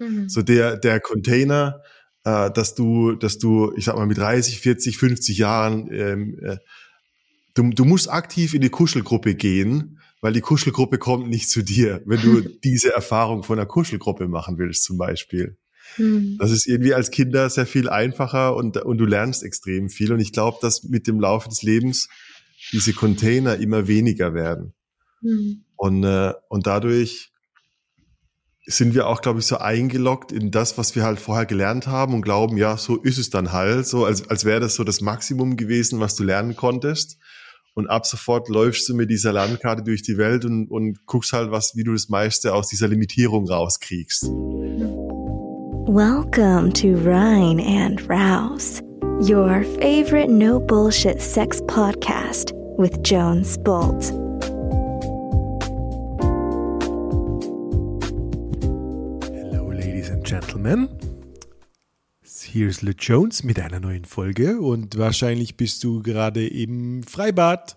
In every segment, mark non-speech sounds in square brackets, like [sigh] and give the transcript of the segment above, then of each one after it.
Mhm. So der, der Container, äh, dass du, dass du, ich sag mal, mit 30, 40, 50 Jahren, ähm, äh, du, du musst aktiv in die Kuschelgruppe gehen, weil die Kuschelgruppe kommt nicht zu dir, wenn du [laughs] diese Erfahrung von einer Kuschelgruppe machen willst, zum Beispiel. Mhm. Das ist irgendwie als Kinder sehr viel einfacher und, und du lernst extrem viel. Und ich glaube, dass mit dem Laufe des Lebens diese Container immer weniger werden. Mhm. Und, äh, und dadurch sind wir auch, glaube ich, so eingeloggt in das, was wir halt vorher gelernt haben und glauben, ja, so ist es dann halt, so als, als wäre das so das Maximum gewesen, was du lernen konntest. Und ab sofort läufst du mit dieser Landkarte durch die Welt und, und guckst halt, was, wie du das meiste aus dieser Limitierung rauskriegst. Welcome to Rhine and Rouse, your favorite no bullshit sex podcast with Jones Bolt. Gentlemen. Hier ist Le Jones mit einer neuen Folge und wahrscheinlich bist du gerade im Freibad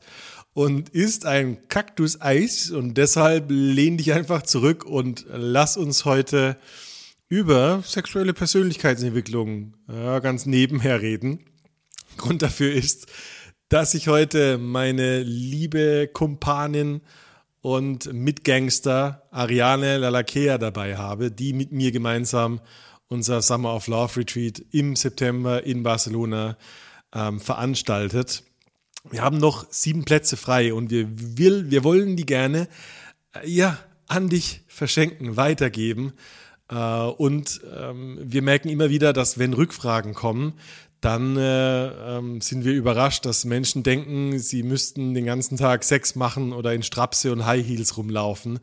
und isst ein Kaktuseis und deshalb lehn dich einfach zurück und lass uns heute über sexuelle Persönlichkeitsentwicklung ja, ganz nebenher reden. Grund dafür ist, dass ich heute meine liebe Kumpanin und Mitgangster Ariane Lalakea dabei habe, die mit mir gemeinsam unser Summer of Love Retreat im September in Barcelona ähm, veranstaltet. Wir haben noch sieben Plätze frei und wir, will, wir wollen die gerne äh, ja, an dich verschenken, weitergeben. Äh, und ähm, wir merken immer wieder, dass wenn Rückfragen kommen, dann äh, ähm, sind wir überrascht, dass Menschen denken, sie müssten den ganzen Tag Sex machen oder in Strapse und High Heels rumlaufen,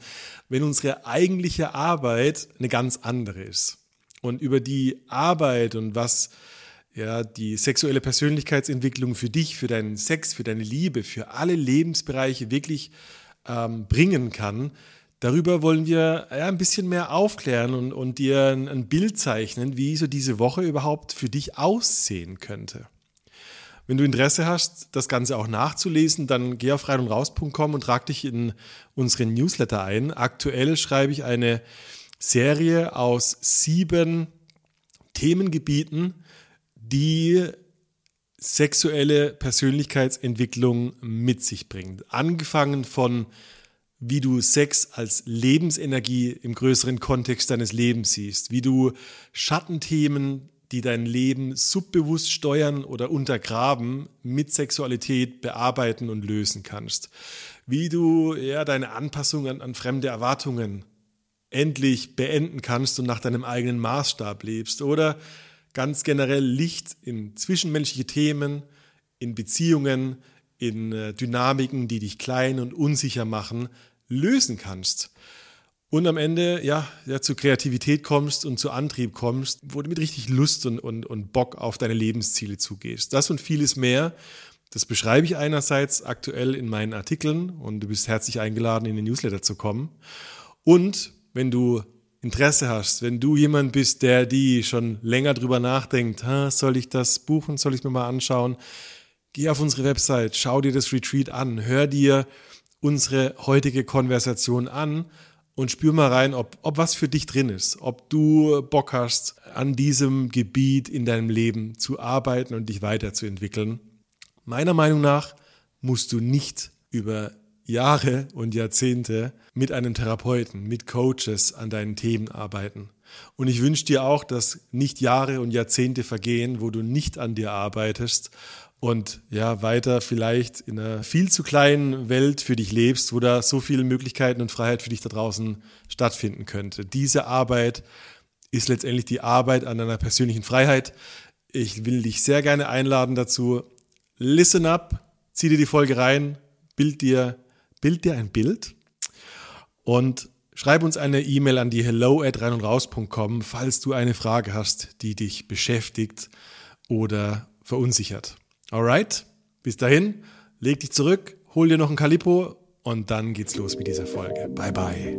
wenn unsere eigentliche Arbeit eine ganz andere ist. Und über die Arbeit und was ja die sexuelle Persönlichkeitsentwicklung für dich, für deinen Sex, für deine Liebe, für alle Lebensbereiche wirklich ähm, bringen kann, Darüber wollen wir ja, ein bisschen mehr aufklären und, und dir ein, ein Bild zeichnen, wie so diese Woche überhaupt für dich aussehen könnte. Wenn du Interesse hast, das Ganze auch nachzulesen, dann geh auf reinundraus.com und trag dich in unseren Newsletter ein. Aktuell schreibe ich eine Serie aus sieben Themengebieten, die sexuelle Persönlichkeitsentwicklung mit sich bringt. Angefangen von wie du Sex als Lebensenergie im größeren Kontext deines Lebens siehst, wie du Schattenthemen, die dein Leben subbewusst steuern oder untergraben, mit Sexualität bearbeiten und lösen kannst. Wie du ja deine Anpassung an, an fremde Erwartungen endlich beenden kannst und nach deinem eigenen Maßstab lebst oder ganz generell Licht in zwischenmenschliche Themen, in Beziehungen, in äh, Dynamiken, die dich klein und unsicher machen, lösen kannst. Und am Ende, ja, ja, zu Kreativität kommst und zu Antrieb kommst, wo du mit richtig Lust und, und, und Bock auf deine Lebensziele zugehst. Das und vieles mehr, das beschreibe ich einerseits aktuell in meinen Artikeln und du bist herzlich eingeladen, in den Newsletter zu kommen. Und wenn du Interesse hast, wenn du jemand bist, der die schon länger drüber nachdenkt, soll ich das buchen, soll ich mir mal anschauen, geh auf unsere Website, schau dir das Retreat an, hör dir unsere heutige Konversation an und spür mal rein, ob, ob was für dich drin ist, ob du Bock hast, an diesem Gebiet in deinem Leben zu arbeiten und dich weiterzuentwickeln. Meiner Meinung nach musst du nicht über Jahre und Jahrzehnte mit einem Therapeuten, mit Coaches an deinen Themen arbeiten. Und ich wünsche dir auch, dass nicht Jahre und Jahrzehnte vergehen, wo du nicht an dir arbeitest und ja, weiter vielleicht in einer viel zu kleinen Welt für dich lebst, wo da so viele Möglichkeiten und Freiheit für dich da draußen stattfinden könnte. Diese Arbeit ist letztendlich die Arbeit an deiner persönlichen Freiheit. Ich will dich sehr gerne einladen dazu. Listen up, zieh dir die Folge rein, bild dir, bild dir ein Bild und schreib uns eine E-Mail an die hello at rein und raus.com, falls du eine Frage hast, die dich beschäftigt oder verunsichert. Alright, bis dahin, leg dich zurück, hol dir noch ein Calippo und dann geht's los mit dieser Folge. Bye bye.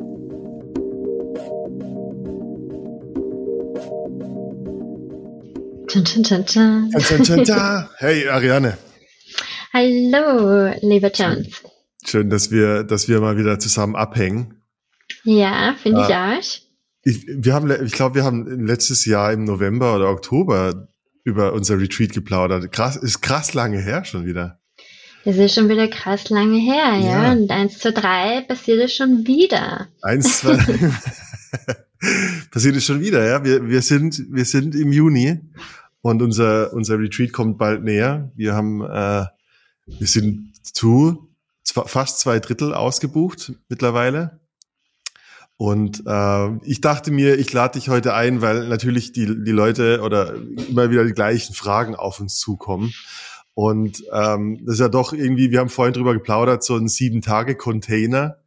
Hey Ariane. Hallo, lieber Jones. Schön, dass wir, dass wir mal wieder zusammen abhängen. Ja, finde ich auch. ich, wir haben, ich glaube, wir haben letztes Jahr im November oder Oktober über unser Retreat geplaudert. Krass, ist krass lange her schon wieder. Das ist schon wieder krass lange her, ja. ja. Und eins, zwei, drei passiert es schon wieder. Eins, zwei, [laughs] passiert es schon wieder, ja. Wir, wir sind, wir sind im Juni und unser, unser Retreat kommt bald näher. Wir haben, äh, wir sind zu fast zwei Drittel ausgebucht mittlerweile. Und äh, ich dachte mir, ich lade dich heute ein, weil natürlich die, die Leute oder immer wieder die gleichen Fragen auf uns zukommen. Und ähm, das ist ja doch irgendwie, wir haben vorhin drüber geplaudert, so ein Sieben-Tage-Container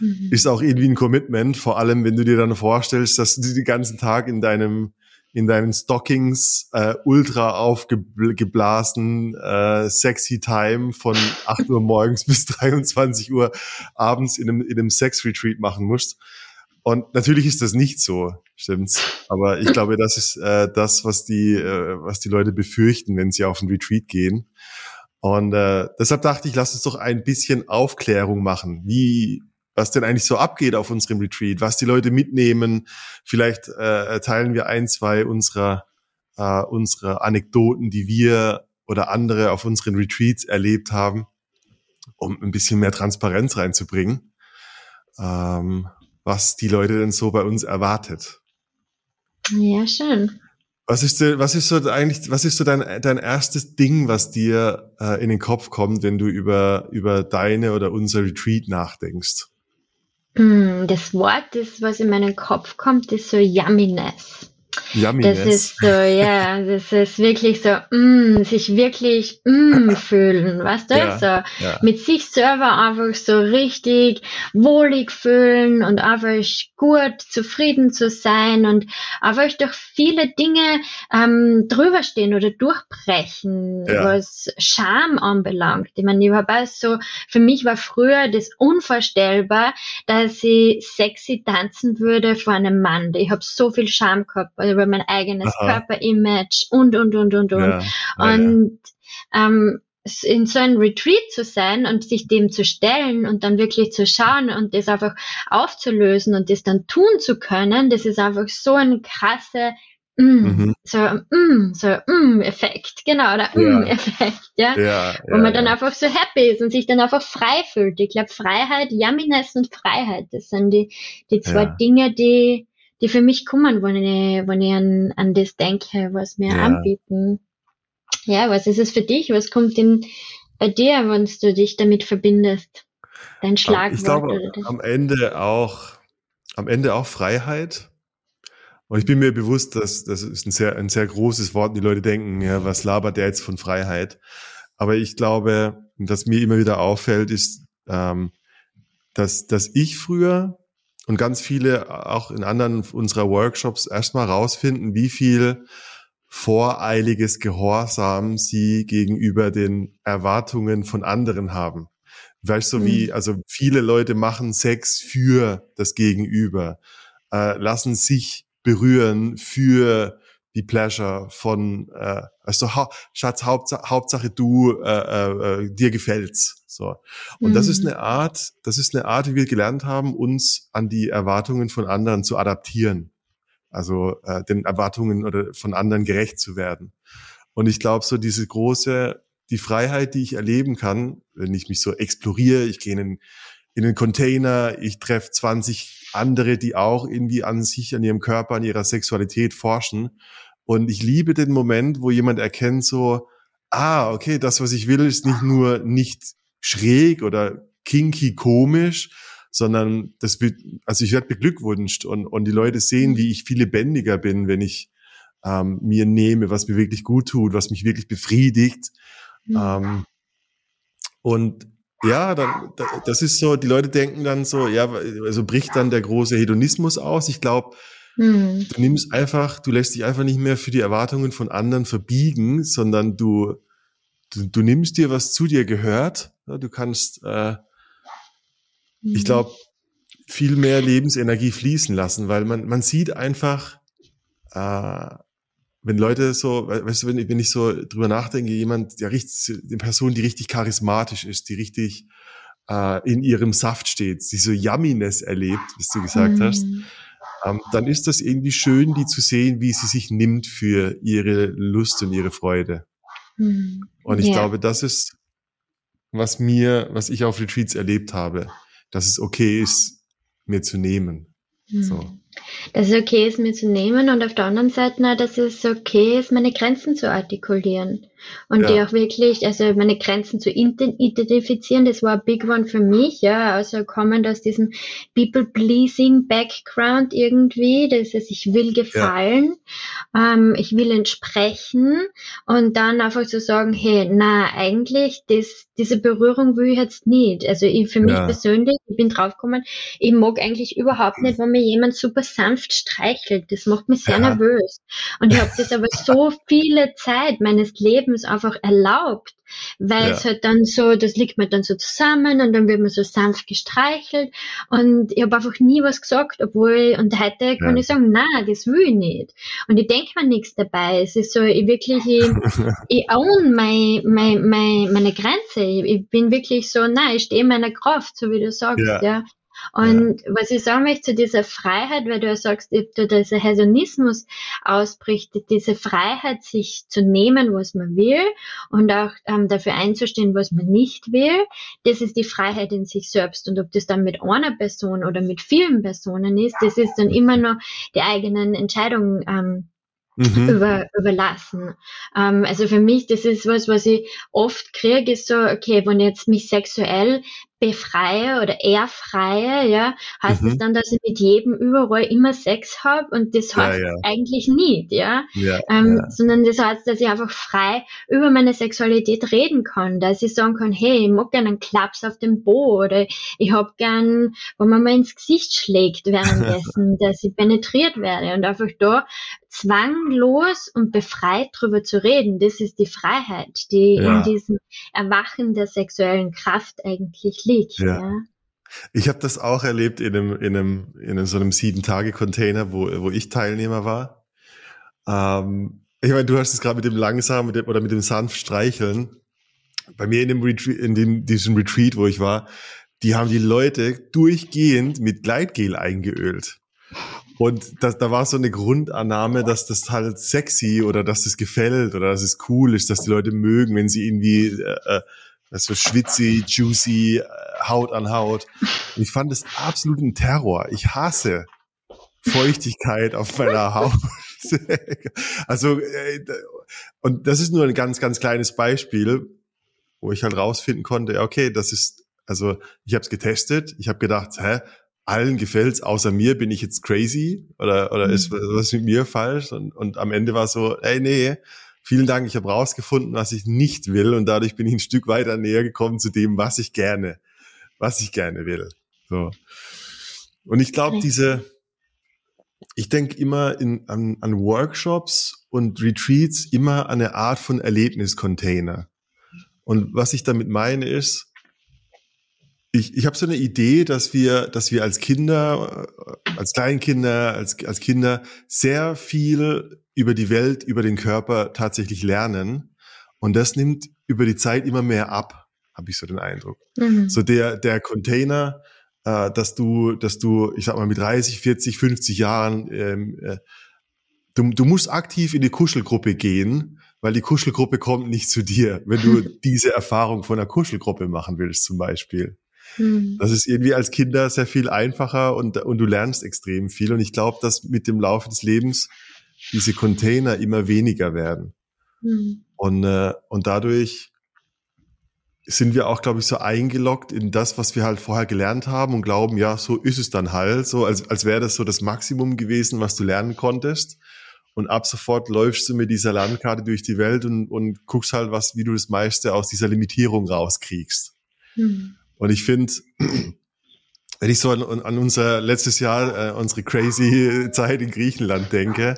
mhm. ist auch irgendwie ein Commitment, vor allem wenn du dir dann vorstellst, dass du den ganzen Tag in deinem in deinen Stockings äh, ultra aufgeblasen, äh, sexy Time von 8 Uhr morgens [laughs] bis 23 Uhr abends in einem, in einem Sex-Retreat machen musst. Und natürlich ist das nicht so, stimmt's. Aber ich [laughs] glaube, das ist äh, das, was die, äh, was die Leute befürchten, wenn sie auf ein Retreat gehen. Und äh, deshalb dachte ich, lass uns doch ein bisschen Aufklärung machen. Wie, was denn eigentlich so abgeht auf unserem Retreat, was die Leute mitnehmen. Vielleicht äh, teilen wir ein, zwei unserer, äh, unserer Anekdoten, die wir oder andere auf unseren Retreats erlebt haben, um ein bisschen mehr Transparenz reinzubringen. Ähm, was die Leute denn so bei uns erwartet. Ja, schön. Was ist, was ist so eigentlich, was ist so dein, dein erstes Ding, was dir äh, in den Kopf kommt, wenn du über, über deine oder unser Retreat nachdenkst? Hm, das Wort, das was in meinen Kopf kommt, ist so Yumminess. Yumminess. Das ist so, ja, das ist wirklich so, mm, sich wirklich mm, fühlen, weißt du? Ja, so ja. mit sich selber einfach so richtig wohlig fühlen und einfach gut, zufrieden zu sein und einfach durch viele Dinge ähm, drüber stehen oder durchbrechen, ja. was Scham anbelangt. Ich meine, ich war so, für mich war früher das unvorstellbar, dass ich sexy tanzen würde vor einem Mann. Ich habe so viel Scham gehabt über mein eigenes Aha. Körperimage und, und, und, und, und. Ja. Und ähm, in so einem Retreat zu sein und sich dem zu stellen und dann wirklich zu schauen und das einfach aufzulösen und das dann tun zu können, das ist einfach so ein krasse Mm, mhm. so mm, so mm Effekt, genau, oder mm Effekt, ja, ja, wo man dann einfach so happy ist und sich dann einfach frei fühlt. Ich glaube, Freiheit, Yumminess und Freiheit, das sind die die zwei Dinge, die die für mich kommen, wenn ich, wenn ich an, an das denke, was wir ja. anbieten. Ja, was ist es für dich? Was kommt denn bei dir, wenn du dich damit verbindest? Dein Schlagwort? Ich glaube, am Ende auch, am Ende auch Freiheit. Und ich bin mir bewusst, dass das ist ein sehr, ein sehr großes Wort. Die Leute denken, ja, was labert der jetzt von Freiheit? Aber ich glaube, was mir immer wieder auffällt, ist, ähm, dass, dass ich früher und ganz viele auch in anderen unserer Workshops erstmal rausfinden, wie viel voreiliges Gehorsam sie gegenüber den Erwartungen von anderen haben. Weißt du, so wie, mhm. also viele Leute machen Sex für das Gegenüber, äh, lassen sich berühren für die Pleasure von, äh, also ha Schatz, Hauptsache, Hauptsache du, äh, äh, äh, dir gefällt's. So. Und mhm. das ist mhm. eine Art, das ist eine Art, wie wir gelernt haben, uns an die Erwartungen von anderen zu adaptieren. Also äh, den Erwartungen oder von anderen gerecht zu werden. Und ich glaube, so diese große, die Freiheit, die ich erleben kann, wenn ich mich so exploriere, ich gehe in einen, in einen Container, ich treffe 20 andere, die auch irgendwie an sich, an ihrem Körper, an ihrer Sexualität forschen und ich liebe den Moment, wo jemand erkennt so, ah, okay, das, was ich will, ist nicht nur nicht schräg oder kinky komisch, sondern das wird, also ich werde beglückwünscht und, und die Leute sehen, wie ich viel lebendiger bin, wenn ich ähm, mir nehme, was mir wirklich gut tut, was mich wirklich befriedigt. Mhm. Ähm, und ja, dann, das ist so, die Leute denken dann so, ja, also bricht dann der große Hedonismus aus. Ich glaube, hm. Du nimmst einfach, du lässt dich einfach nicht mehr für die Erwartungen von anderen verbiegen, sondern du, du, du nimmst dir, was zu dir gehört. Du kannst, äh, mhm. ich glaube, viel mehr Lebensenergie fließen lassen, weil man, man sieht einfach, äh, wenn Leute so, weißt du, wenn, wenn ich so drüber nachdenke, jemand, der richtig, eine Person, die richtig charismatisch ist, die richtig äh, in ihrem Saft steht, die so Yumminess erlebt, wie du gesagt mhm. hast, ähm, dann ist das irgendwie schön, die zu sehen, wie sie sich nimmt für ihre Lust und ihre Freude. Mhm. Und ich ja. glaube, das ist, was mir, was ich auf Retreats erlebt habe, dass es okay ist, mir zu nehmen. Mhm. So dass es okay ist, mir zu nehmen und auf der anderen Seite, dass es okay ist, meine Grenzen zu artikulieren und ja. die auch wirklich, also meine Grenzen zu identifizieren, das war ein Big One für mich, ja, also kommend aus diesem People-Pleasing-Background irgendwie, das heißt, ich will gefallen, ja. ähm, ich will entsprechen und dann einfach zu so sagen, hey, na, eigentlich, das, diese Berührung will ich jetzt nicht, also ich, für mich ja. persönlich, ich bin draufgekommen, ich mag eigentlich überhaupt nicht, wenn mir jemand super sanft streichelt, das macht mich sehr nervös und ich habe das aber so [laughs] viele Zeit meines Lebens Lebens einfach erlaubt, weil ja. es halt dann so, das liegt mir dann so zusammen und dann wird man so sanft gestreichelt und ich habe einfach nie was gesagt, obwohl, und heute kann ja. ich sagen, na, das will ich nicht. Und ich denke mir nichts dabei. Es ist so, ich wirklich, ich, [laughs] ich own my, my, my, meine Grenze. Ich, ich bin wirklich so, na, ich stehe in meiner Kraft, so wie du sagst, ja. ja. Und ja. was ich sagen möchte zu dieser Freiheit, weil du ja sagst, ob da dieser Hedonismus ausbricht, diese Freiheit, sich zu nehmen, was man will und auch ähm, dafür einzustehen, was man nicht will, das ist die Freiheit in sich selbst. Und ob das dann mit einer Person oder mit vielen Personen ist, das ist dann immer noch die eigenen Entscheidungen ähm, mhm. über, überlassen. Ähm, also für mich, das ist was, was ich oft kriege, ist so, okay, wenn ich jetzt mich sexuell befreie oder erfreie, ja, heißt mhm. das dann, dass ich mit jedem überall immer Sex habe und das heißt ja, ja. eigentlich nicht, ja, ja, ähm, ja, sondern das heißt, dass ich einfach frei über meine Sexualität reden kann, dass ich sagen kann, hey, ich mag gerne einen Klaps auf dem Po oder ich hab gern, wenn man mal ins Gesicht schlägt währenddessen, [laughs] dass ich penetriert werde und einfach da zwanglos und befreit drüber zu reden, das ist die Freiheit, die in diesem Erwachen der sexuellen Kraft eigentlich liegt liegt. Ja. ja. Ich habe das auch erlebt in einem, in einem, in so einem sieben-Tage-Container, wo, wo ich Teilnehmer war. Ähm, ich meine, du hast es gerade mit dem langsamen mit dem, oder mit dem sanft Streicheln. Bei mir in dem Retreat, in dem, diesem Retreat, wo ich war, die haben die Leute durchgehend mit Gleitgel eingeölt. Und das, da war so eine Grundannahme, dass das halt sexy oder dass das gefällt oder dass es cool ist, dass die Leute mögen, wenn sie irgendwie äh, das so schwitzig, juicy, äh, Haut an Haut. Und ich fand es absoluten Terror. Ich hasse Feuchtigkeit auf meiner [laughs] Haut. also, äh, und das ist nur ein ganz, ganz kleines Beispiel, wo ich halt rausfinden konnte, okay, das ist, also ich habe es getestet, ich habe gedacht, hä, allen gefällt's, außer mir, bin ich jetzt crazy oder, oder ist mhm. was mit mir falsch? Und, und am Ende war so, ey, nee, vielen Dank, ich habe rausgefunden, was ich nicht will und dadurch bin ich ein Stück weiter näher gekommen zu dem, was ich gerne, was ich gerne will. So. Und ich glaube, diese, ich denke immer in, an, an Workshops und Retreats immer an eine Art von Erlebniscontainer. Und was ich damit meine ist, ich, ich habe so eine Idee, dass wir, dass wir als Kinder, äh, als Kleinkinder, als, als Kinder sehr viel über die Welt, über den Körper tatsächlich lernen. Und das nimmt über die Zeit immer mehr ab, habe ich so den Eindruck. Mhm. So der, der Container, äh, dass du, dass du, ich sag mal, mit 30, 40, 50 Jahren, ähm, äh, du, du musst aktiv in die Kuschelgruppe gehen, weil die Kuschelgruppe kommt nicht zu dir, wenn du [laughs] diese Erfahrung von einer Kuschelgruppe machen willst, zum Beispiel. Mhm. Das ist irgendwie als Kinder sehr viel einfacher und, und du lernst extrem viel. Und ich glaube, dass mit dem Laufe des Lebens diese Container immer weniger werden. Mhm. Und, äh, und dadurch sind wir auch, glaube ich, so eingeloggt in das, was wir halt vorher gelernt haben und glauben, ja, so ist es dann halt, so als, als wäre das so das Maximum gewesen, was du lernen konntest. Und ab sofort läufst du mit dieser Landkarte durch die Welt und, und guckst halt, was, wie du das meiste aus dieser Limitierung rauskriegst. Mhm. Und ich finde, wenn ich so an, an unser letztes Jahr, äh, unsere crazy [laughs] Zeit in Griechenland denke,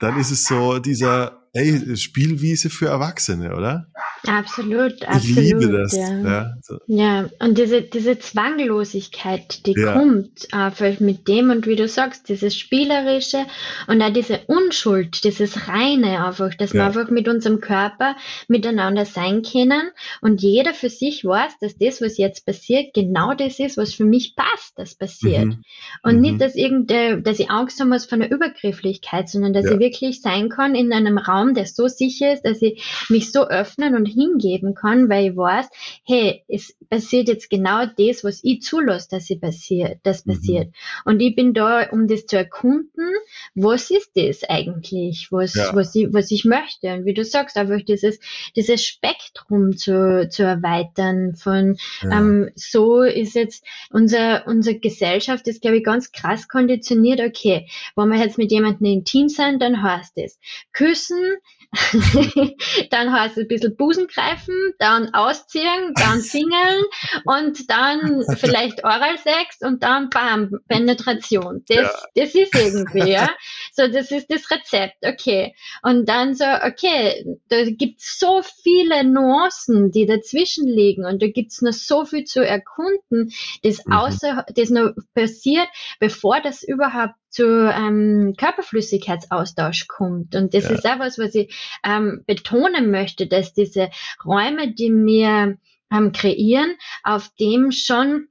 dann ist es so dieser, ey, Spielwiese für Erwachsene, oder? Absolut, absolut. Ich liebe das. Ja, ja, so. ja. und diese, diese Zwanglosigkeit, die ja. kommt einfach mit dem und wie du sagst, dieses Spielerische und auch diese Unschuld, dieses Reine einfach, dass wir einfach mit unserem Körper miteinander sein können und jeder für sich weiß, dass das, was jetzt passiert, genau das ist, was für mich passt, das passiert. Mhm. Und mhm. nicht, dass irgende, dass ich Angst haben muss von der Übergrifflichkeit, sondern dass ich wirklich sein kann in einem Raum, der so sicher ist, dass ich mich so öffnen und hingeben kann, weil ich weiß, hey, es passiert jetzt genau das, was ich zulasse, dass sie passiert, das mhm. passiert. Und ich bin da, um das zu erkunden, was ist das eigentlich, was, ja. was ich, was ich möchte. Und wie du sagst, einfach dieses, dieses Spektrum zu, zu erweitern von, ja. ähm, so ist jetzt unser, unsere Gesellschaft ist, glaube ich, ganz krass konditioniert. Okay, wenn wir jetzt mit jemandem intim sind, dann heißt es, küssen, [laughs] dann heißt es ein bisschen Busen greifen, dann ausziehen, dann [laughs] singeln und dann vielleicht Oralsex und dann bam, Penetration. Das, ja. das ist irgendwie, ja. So, das ist das Rezept, okay. Und dann so, okay, da gibt's so viele Nuancen, die dazwischen liegen und da gibt's noch so viel zu erkunden, das mhm. außer, das noch passiert, bevor das überhaupt zu ähm, Körperflüssigkeitsaustausch kommt. Und das ja. ist auch was, was ich ähm, betonen möchte, dass diese Räume, die wir ähm, kreieren, auf dem schon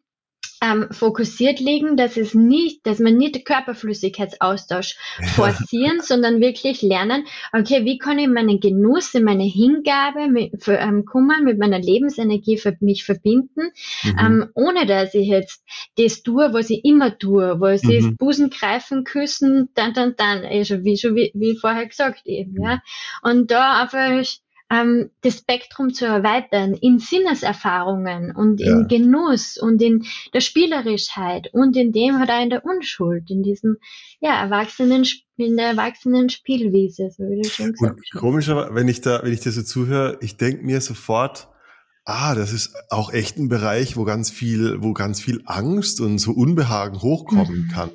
ähm, fokussiert liegen, dass es nicht, dass man nicht Körperflüssigkeitsaustausch forcieren, sondern wirklich lernen, okay, wie kann ich meinen Genuss, meine Hingabe mit, für, ähm, Kummer mit meiner Lebensenergie für mich verbinden, mhm. ähm, ohne dass ich jetzt das tue, was ich immer tue, was mhm. ist Busen greifen, küssen, dann, dann, dann, wie schon wie, wie vorher gesagt eben, ja. Und da einfach ähm, das Spektrum zu erweitern in Sinneserfahrungen und ja. in Genuss und in der Spielerischkeit und in dem auch in der Unschuld, in diesem ja, Erwachsenen, in der erwachsenen Spielwiese, so wie du schon gesagt hast. Komischer, wenn ich da, wenn ich dir so zuhöre, ich denke mir sofort, ah, das ist auch echt ein Bereich, wo ganz viel, wo ganz viel Angst und so Unbehagen hochkommen mhm. kann.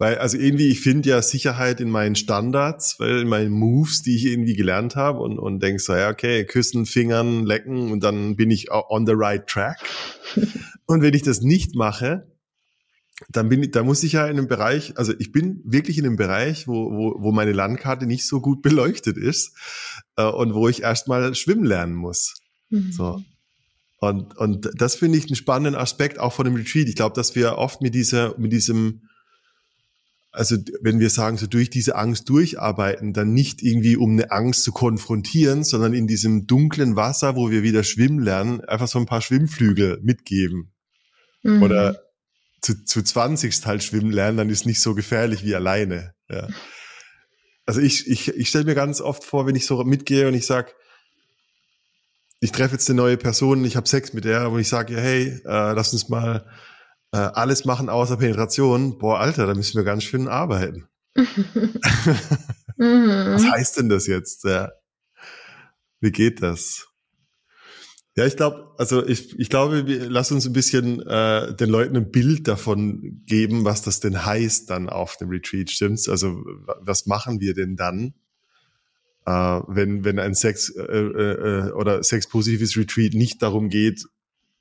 Weil, also irgendwie, ich finde ja Sicherheit in meinen Standards, weil in meinen Moves, die ich irgendwie gelernt habe und, und denk so, ja, okay, küssen, fingern, lecken und dann bin ich on the right track. [laughs] und wenn ich das nicht mache, dann bin ich, da muss ich ja in einem Bereich, also ich bin wirklich in einem Bereich, wo, wo, wo meine Landkarte nicht so gut [laughs] beleuchtet ist äh, und wo ich erstmal schwimmen lernen muss. Mhm. So. Und, und das finde ich einen spannenden Aspekt auch von dem Retreat. Ich glaube, dass wir oft mit dieser, mit diesem also wenn wir sagen, so durch diese Angst durcharbeiten, dann nicht irgendwie um eine Angst zu konfrontieren, sondern in diesem dunklen Wasser, wo wir wieder schwimmen lernen, einfach so ein paar Schwimmflügel mitgeben. Mhm. Oder zu, zu 20 halt schwimmen lernen, dann ist nicht so gefährlich wie alleine. Ja. Also ich, ich, ich stelle mir ganz oft vor, wenn ich so mitgehe und ich sag, ich treffe jetzt eine neue Person, ich habe Sex mit der und ich sage ihr, hey, äh, lass uns mal äh, alles machen außer Penetration, boah, Alter, da müssen wir ganz schön arbeiten. [laughs] [laughs] Was heißt denn das jetzt? Ja. Wie geht das? Ja, ich glaube, also ich, ich glaube, wir, lass uns ein bisschen äh, den Leuten ein Bild davon geben, was das denn heißt dann auf dem Retreat, stimmt's? Also was machen wir denn dann, äh, wenn wenn ein Sex äh, äh, äh oder sexpositives Retreat nicht darum geht,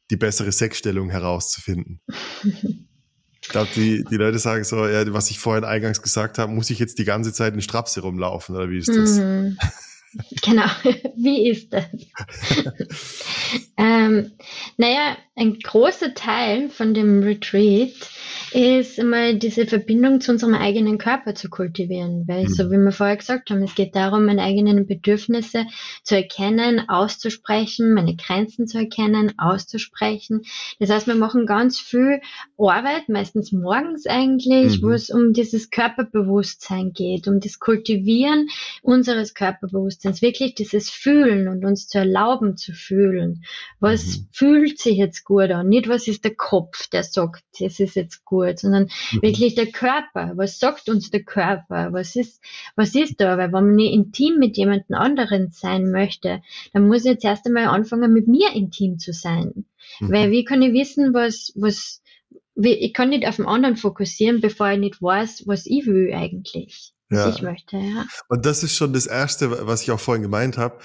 die bessere Sexstellung herauszufinden. [laughs] ich glaube, die, die Leute sagen so, ja, was ich vorhin eingangs gesagt habe, muss ich jetzt die ganze Zeit in Strapse rumlaufen oder wie ist das? Mhm. [laughs] Genau, [laughs] wie ist das? ähm, naja, ein großer Teil von dem Retreat ist einmal diese Verbindung zu unserem eigenen Körper zu kultivieren. Weil, mhm. so wie wir vorher gesagt haben, es geht darum, meine eigenen Bedürfnisse zu erkennen, auszusprechen, meine Grenzen zu erkennen, auszusprechen. Das heißt, wir machen ganz viel Arbeit, meistens morgens eigentlich, mhm. wo es um dieses Körperbewusstsein geht, um das Kultivieren unseres Körperbewusstseins, wirklich dieses Fühlen und uns zu erlauben zu fühlen. Was mhm. fühlt sich jetzt gut an? Nicht, was ist der Kopf, der sagt, es ist jetzt gut sondern mhm. wirklich der Körper. Was sagt uns der Körper? Was ist, was ist da? Weil wenn man nicht intim mit jemand anderen sein möchte, dann muss ich jetzt erst einmal anfangen, mit mir intim zu sein. Mhm. Weil wie kann ich wissen, was, was, wie, ich kann nicht auf den anderen fokussieren, bevor ich nicht weiß, was ich will eigentlich. ja. ich möchte, ja. Und das ist schon das Erste, was ich auch vorhin gemeint habe,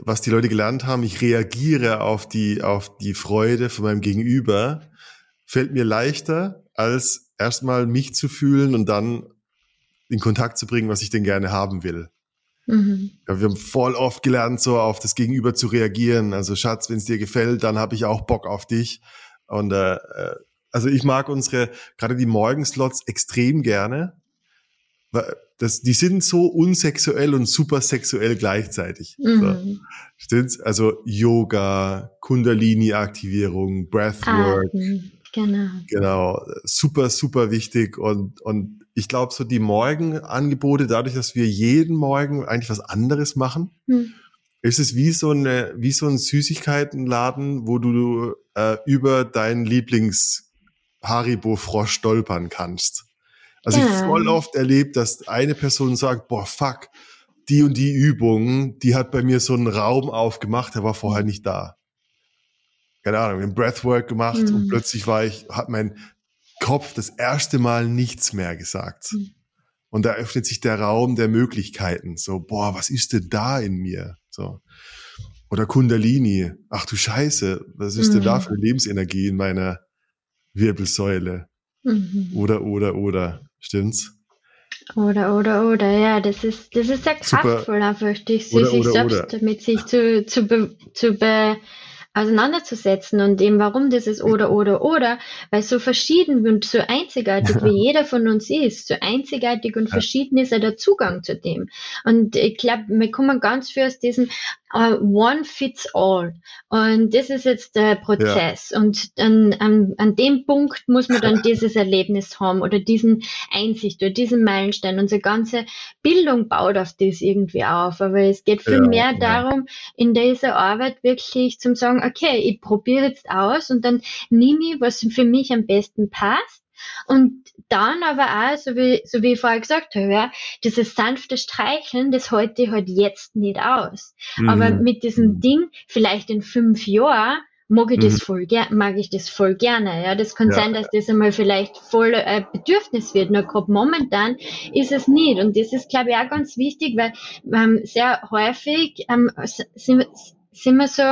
was die Leute gelernt haben, ich reagiere auf die, auf die Freude von meinem Gegenüber, fällt mir leichter, als erstmal mich zu fühlen und dann in Kontakt zu bringen, was ich denn gerne haben will. Mhm. Ja, wir haben voll oft gelernt, so auf das Gegenüber zu reagieren. Also Schatz, wenn es dir gefällt, dann habe ich auch Bock auf dich. Und äh, äh also ich mag unsere, gerade die Morgenslots extrem gerne. Das, die sind so unsexuell und super sexuell gleichzeitig. Mhm. So. Stimmt's? Also Yoga, Kundalini-Aktivierung, Breathwork. Atmen. Genau. Genau. Super, super wichtig. Und, und ich glaube, so die Morgenangebote, dadurch, dass wir jeden Morgen eigentlich was anderes machen, hm. ist es wie so eine, wie so ein Süßigkeitenladen, wo du äh, über deinen Lieblings Haribo-Frosch stolpern kannst. Also ja. ich voll oft erlebt, dass eine Person sagt, boah, fuck, die und die Übung, die hat bei mir so einen Raum aufgemacht, der war vorher nicht da. Keine Ahnung, haben Breathwork gemacht mhm. und plötzlich war ich, hat mein Kopf das erste Mal nichts mehr gesagt. Mhm. Und da öffnet sich der Raum der Möglichkeiten. So, boah, was ist denn da in mir? So. Oder Kundalini. Ach du Scheiße, was ist mhm. denn da mhm. für Lebensenergie in meiner Wirbelsäule? Mhm. Oder, oder, oder. Stimmt's? Oder, oder, oder, ja, das ist, das ist sehr kraftvoll, einfach sich, sich selbst oder. mit sich zu, zu, be, zu be, auseinanderzusetzen und eben warum dieses oder oder oder, weil so verschieden und so einzigartig [laughs] wie jeder von uns ist, so einzigartig und verschieden ist er der Zugang zu dem. Und ich glaube, wir kommen ganz viel aus diesem uh, One fits all. Und das ist jetzt der Prozess. Ja. Und an, an, an dem Punkt muss man dann [laughs] dieses Erlebnis haben oder diesen Einsicht oder diesen Meilenstein. Unsere ganze Bildung baut auf das irgendwie auf. Aber es geht viel ja, mehr darum, in dieser Arbeit wirklich zu sagen, okay, ich probiere jetzt aus und dann nehme ich, was für mich am besten passt und dann aber auch, so wie, so wie ich vorher gesagt habe, ja, dieses sanfte Streicheln, das halte ich halt jetzt nicht aus. Mhm. Aber mit diesem Ding, vielleicht in fünf Jahren, mag ich das mhm. voll gerne, mag ich das voll gerne. Ja, das kann ja. sein, dass das einmal vielleicht voll äh, Bedürfnis wird. Nur gerade momentan ist es nicht. Und das ist, glaube ich, auch ganz wichtig, weil ähm, sehr häufig ähm, sind, sind wir so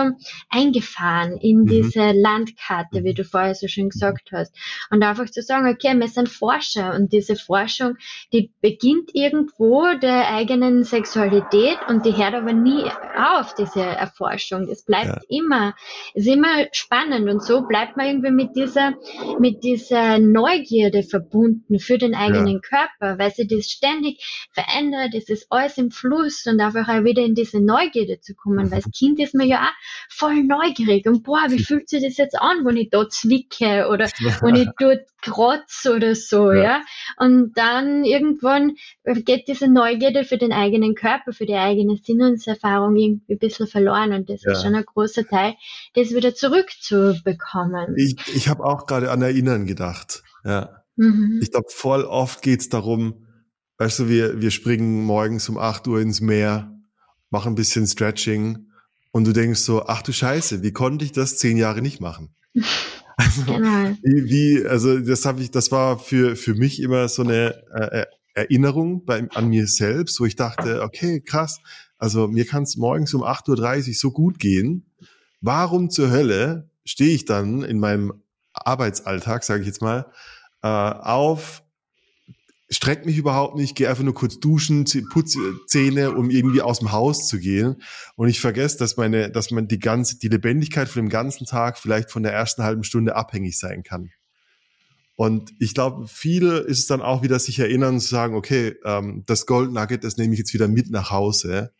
eingefahren in mhm. diese Landkarte, wie mhm. du vorher so schön gesagt hast. Und einfach zu sagen, okay, wir sind Forscher und diese Forschung, die beginnt irgendwo der eigenen Sexualität und die hört aber nie auf, diese Erforschung. Es bleibt ja. immer, ist immer spannend und so bleibt man irgendwie mit dieser, mit dieser Neugierde verbunden für den eigenen ja. Körper, weil sich das ständig verändert, es ist alles im Fluss und einfach auch wieder in diese Neugierde zu kommen, weil das Kind ist ist man ja auch voll neugierig und boah, wie fühlt sich das jetzt an, wenn ich dort zwicke oder [laughs] wenn ich dort krotze oder so, ja. ja. Und dann irgendwann geht diese Neugierde für den eigenen Körper, für die eigene Sinneserfahrung irgendwie ein bisschen verloren und das ja. ist schon ein großer Teil, das wieder zurückzubekommen. Ich, ich habe auch gerade an Erinnern gedacht, ja. Mhm. Ich glaube, voll oft geht's darum, weißt du, wir, wir springen morgens um 8 Uhr ins Meer, machen ein bisschen Stretching und du denkst so, ach du Scheiße, wie konnte ich das zehn Jahre nicht machen? [laughs] Also, genau. wie, wie, also das habe ich, das war für, für mich immer so eine äh, Erinnerung bei, an mir selbst, wo ich dachte, okay, krass, also mir kann es morgens um 8.30 Uhr so gut gehen. Warum zur Hölle stehe ich dann in meinem Arbeitsalltag, sage ich jetzt mal, äh, auf, streckt mich überhaupt nicht, gehe einfach nur kurz duschen, putze Zähne, um irgendwie aus dem Haus zu gehen. Und ich vergesse, dass meine, dass man die ganze, die Lebendigkeit von dem ganzen Tag vielleicht von der ersten halben Stunde abhängig sein kann. Und ich glaube, viele ist es dann auch wieder sich erinnern zu sagen, okay, ähm, das Gold Nugget, das nehme ich jetzt wieder mit nach Hause.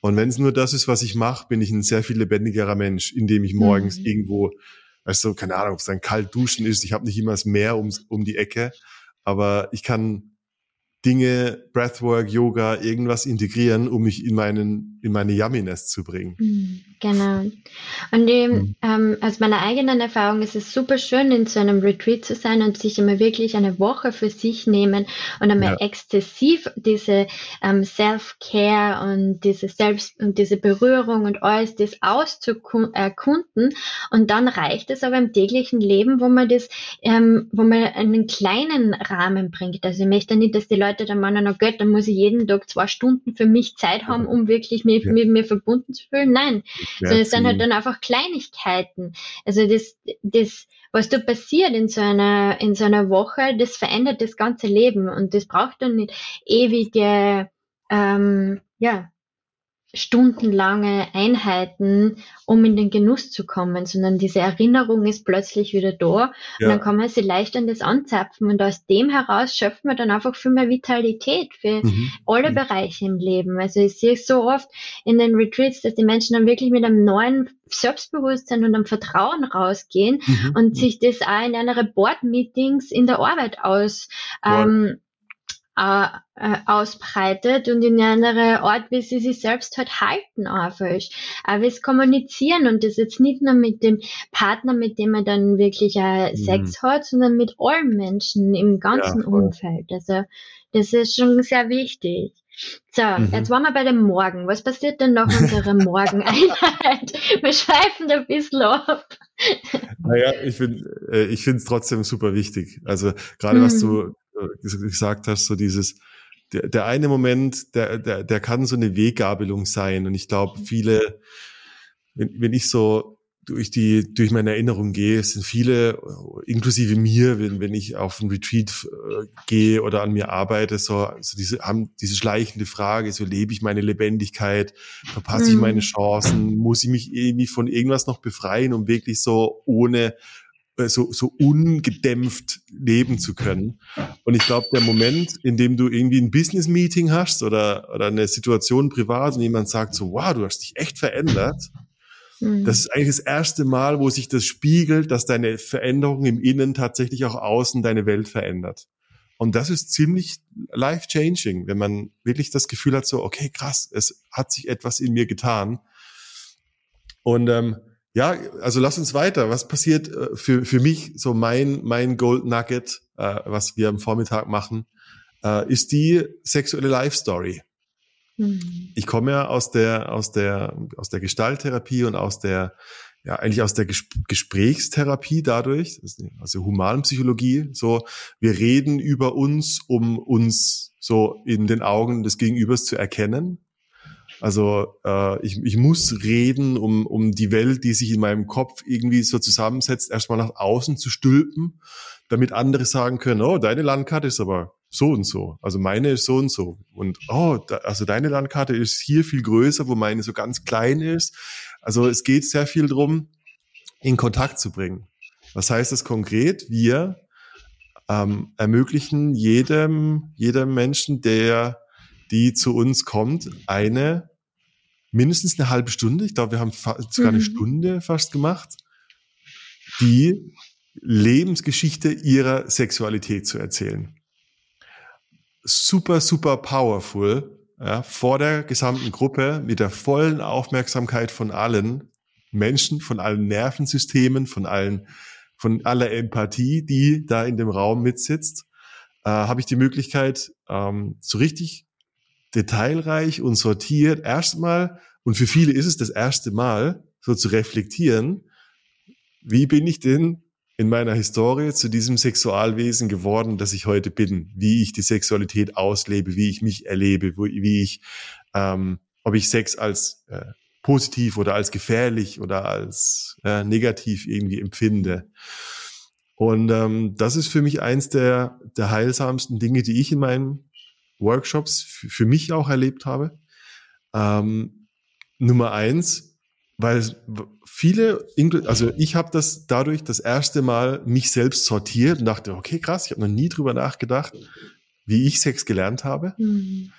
Und wenn es nur das ist, was ich mache, bin ich ein sehr viel lebendigerer Mensch, indem ich morgens mhm. irgendwo, also keine Ahnung, ob es dann kalt duschen ist, ich habe nicht immer das Meer um, um die Ecke, aber ich kann Dinge, Breathwork, Yoga, irgendwas integrieren, um mich in meinen, in meine Yumminess zu bringen. Mhm, Genau. Und mhm. ähm, aus meiner eigenen Erfahrung ist es super schön, in so einem Retreat zu sein und sich immer wirklich eine Woche für sich nehmen und einmal ja. exzessiv diese ähm, Self-Care und diese Selbst- und diese Berührung und alles das auszuerkunden. Und dann reicht es aber im täglichen Leben, wo man das, ähm, wo man einen kleinen Rahmen bringt. Also ich möchte nicht, dass die Leute dann meinen, oh Gott, dann muss ich jeden Tag zwei Stunden für mich Zeit haben, um wirklich mich ja. mit mir verbunden zu fühlen. Nein, sondern es sind halt dann einfach Kleinigkeiten. Also das, das, was da passiert in so einer, in so einer Woche, das verändert das ganze Leben und das braucht dann nicht ewige, ähm, ja, stundenlange Einheiten, um in den Genuss zu kommen, sondern diese Erinnerung ist plötzlich wieder da ja. und dann kann man sie leicht an das anzapfen und aus dem heraus schöpft man dann einfach viel mehr Vitalität für mhm. alle mhm. Bereiche im Leben. Also ich sehe es so oft in den Retreats, dass die Menschen dann wirklich mit einem neuen Selbstbewusstsein und einem Vertrauen rausgehen mhm. und mhm. sich das auch in einer Board-Meetings in der Arbeit aus ähm, äh, äh, ausbreitet und in einer Art, wie sie sich selbst halt halten einfach. Aber es kommunizieren und das jetzt nicht nur mit dem Partner, mit dem man dann wirklich äh, mhm. Sex hat, sondern mit allen Menschen im ganzen ja, Umfeld. Also das ist schon sehr wichtig. So, mhm. jetzt waren wir bei dem Morgen. Was passiert denn nach unserer [laughs] Morgeneinheit? Wir schweifen da ein bisschen ab. Naja, ich finde äh, ich finde es trotzdem super wichtig. Also gerade mhm. was du gesagt hast, so dieses, der, der eine Moment, der, der, der kann so eine Weggabelung sein. Und ich glaube, viele, wenn, wenn ich so durch die, durch meine Erinnerung gehe, sind viele, inklusive mir, wenn, wenn ich auf ein Retreat äh, gehe oder an mir arbeite, so, so diese, haben diese schleichende Frage, so lebe ich meine Lebendigkeit, verpasse ich meine mhm. Chancen, muss ich mich irgendwie von irgendwas noch befreien, um wirklich so ohne äh, so, so ungedämpft leben zu können. Und ich glaube, der Moment, in dem du irgendwie ein Business-Meeting hast oder, oder eine Situation privat und jemand sagt so, wow, du hast dich echt verändert, mhm. das ist eigentlich das erste Mal, wo sich das spiegelt, dass deine Veränderung im Innen tatsächlich auch außen deine Welt verändert. Und das ist ziemlich life-changing, wenn man wirklich das Gefühl hat, so, okay, krass, es hat sich etwas in mir getan. Und ähm, ja, also lass uns weiter. Was passiert äh, für, für mich, so mein, mein Gold Nugget, äh, was wir am Vormittag machen, äh, ist die sexuelle Life Story. Mhm. Ich komme ja aus der, aus der, aus der Gestalttherapie und aus der, ja, eigentlich aus der Ges Gesprächstherapie dadurch, also Humanpsychologie, so, wir reden über uns, um uns so in den Augen des Gegenübers zu erkennen also äh, ich, ich muss reden, um, um die Welt, die sich in meinem Kopf irgendwie so zusammensetzt, erstmal nach außen zu stülpen, damit andere sagen können, oh, deine Landkarte ist aber so und so. Also meine ist so und so. Und oh, da, also deine Landkarte ist hier viel größer, wo meine so ganz klein ist. Also es geht sehr viel drum, in Kontakt zu bringen. Was heißt das konkret? Wir ähm, ermöglichen jedem, jedem Menschen, der die zu uns kommt, eine mindestens eine halbe Stunde, ich glaube, wir haben sogar eine mhm. Stunde fast gemacht, die Lebensgeschichte ihrer Sexualität zu erzählen. Super, super powerful, ja, vor der gesamten Gruppe mit der vollen Aufmerksamkeit von allen Menschen, von allen Nervensystemen, von allen, von aller Empathie, die da in dem Raum mitsitzt, äh, habe ich die Möglichkeit, ähm, so richtig detailreich und sortiert erstmal, und für viele ist es das erste Mal, so zu reflektieren, wie bin ich denn in meiner Historie zu diesem Sexualwesen geworden, das ich heute bin, wie ich die Sexualität auslebe, wie ich mich erlebe, wie ich, ähm, ob ich Sex als äh, positiv oder als gefährlich oder als äh, negativ irgendwie empfinde. Und ähm, das ist für mich eins der, der heilsamsten Dinge, die ich in meinem Workshops für mich auch erlebt habe. Ähm, Nummer eins, weil viele, also ich habe das dadurch das erste Mal mich selbst sortiert und dachte, okay, krass, ich habe noch nie drüber nachgedacht, wie ich Sex gelernt habe. Mhm.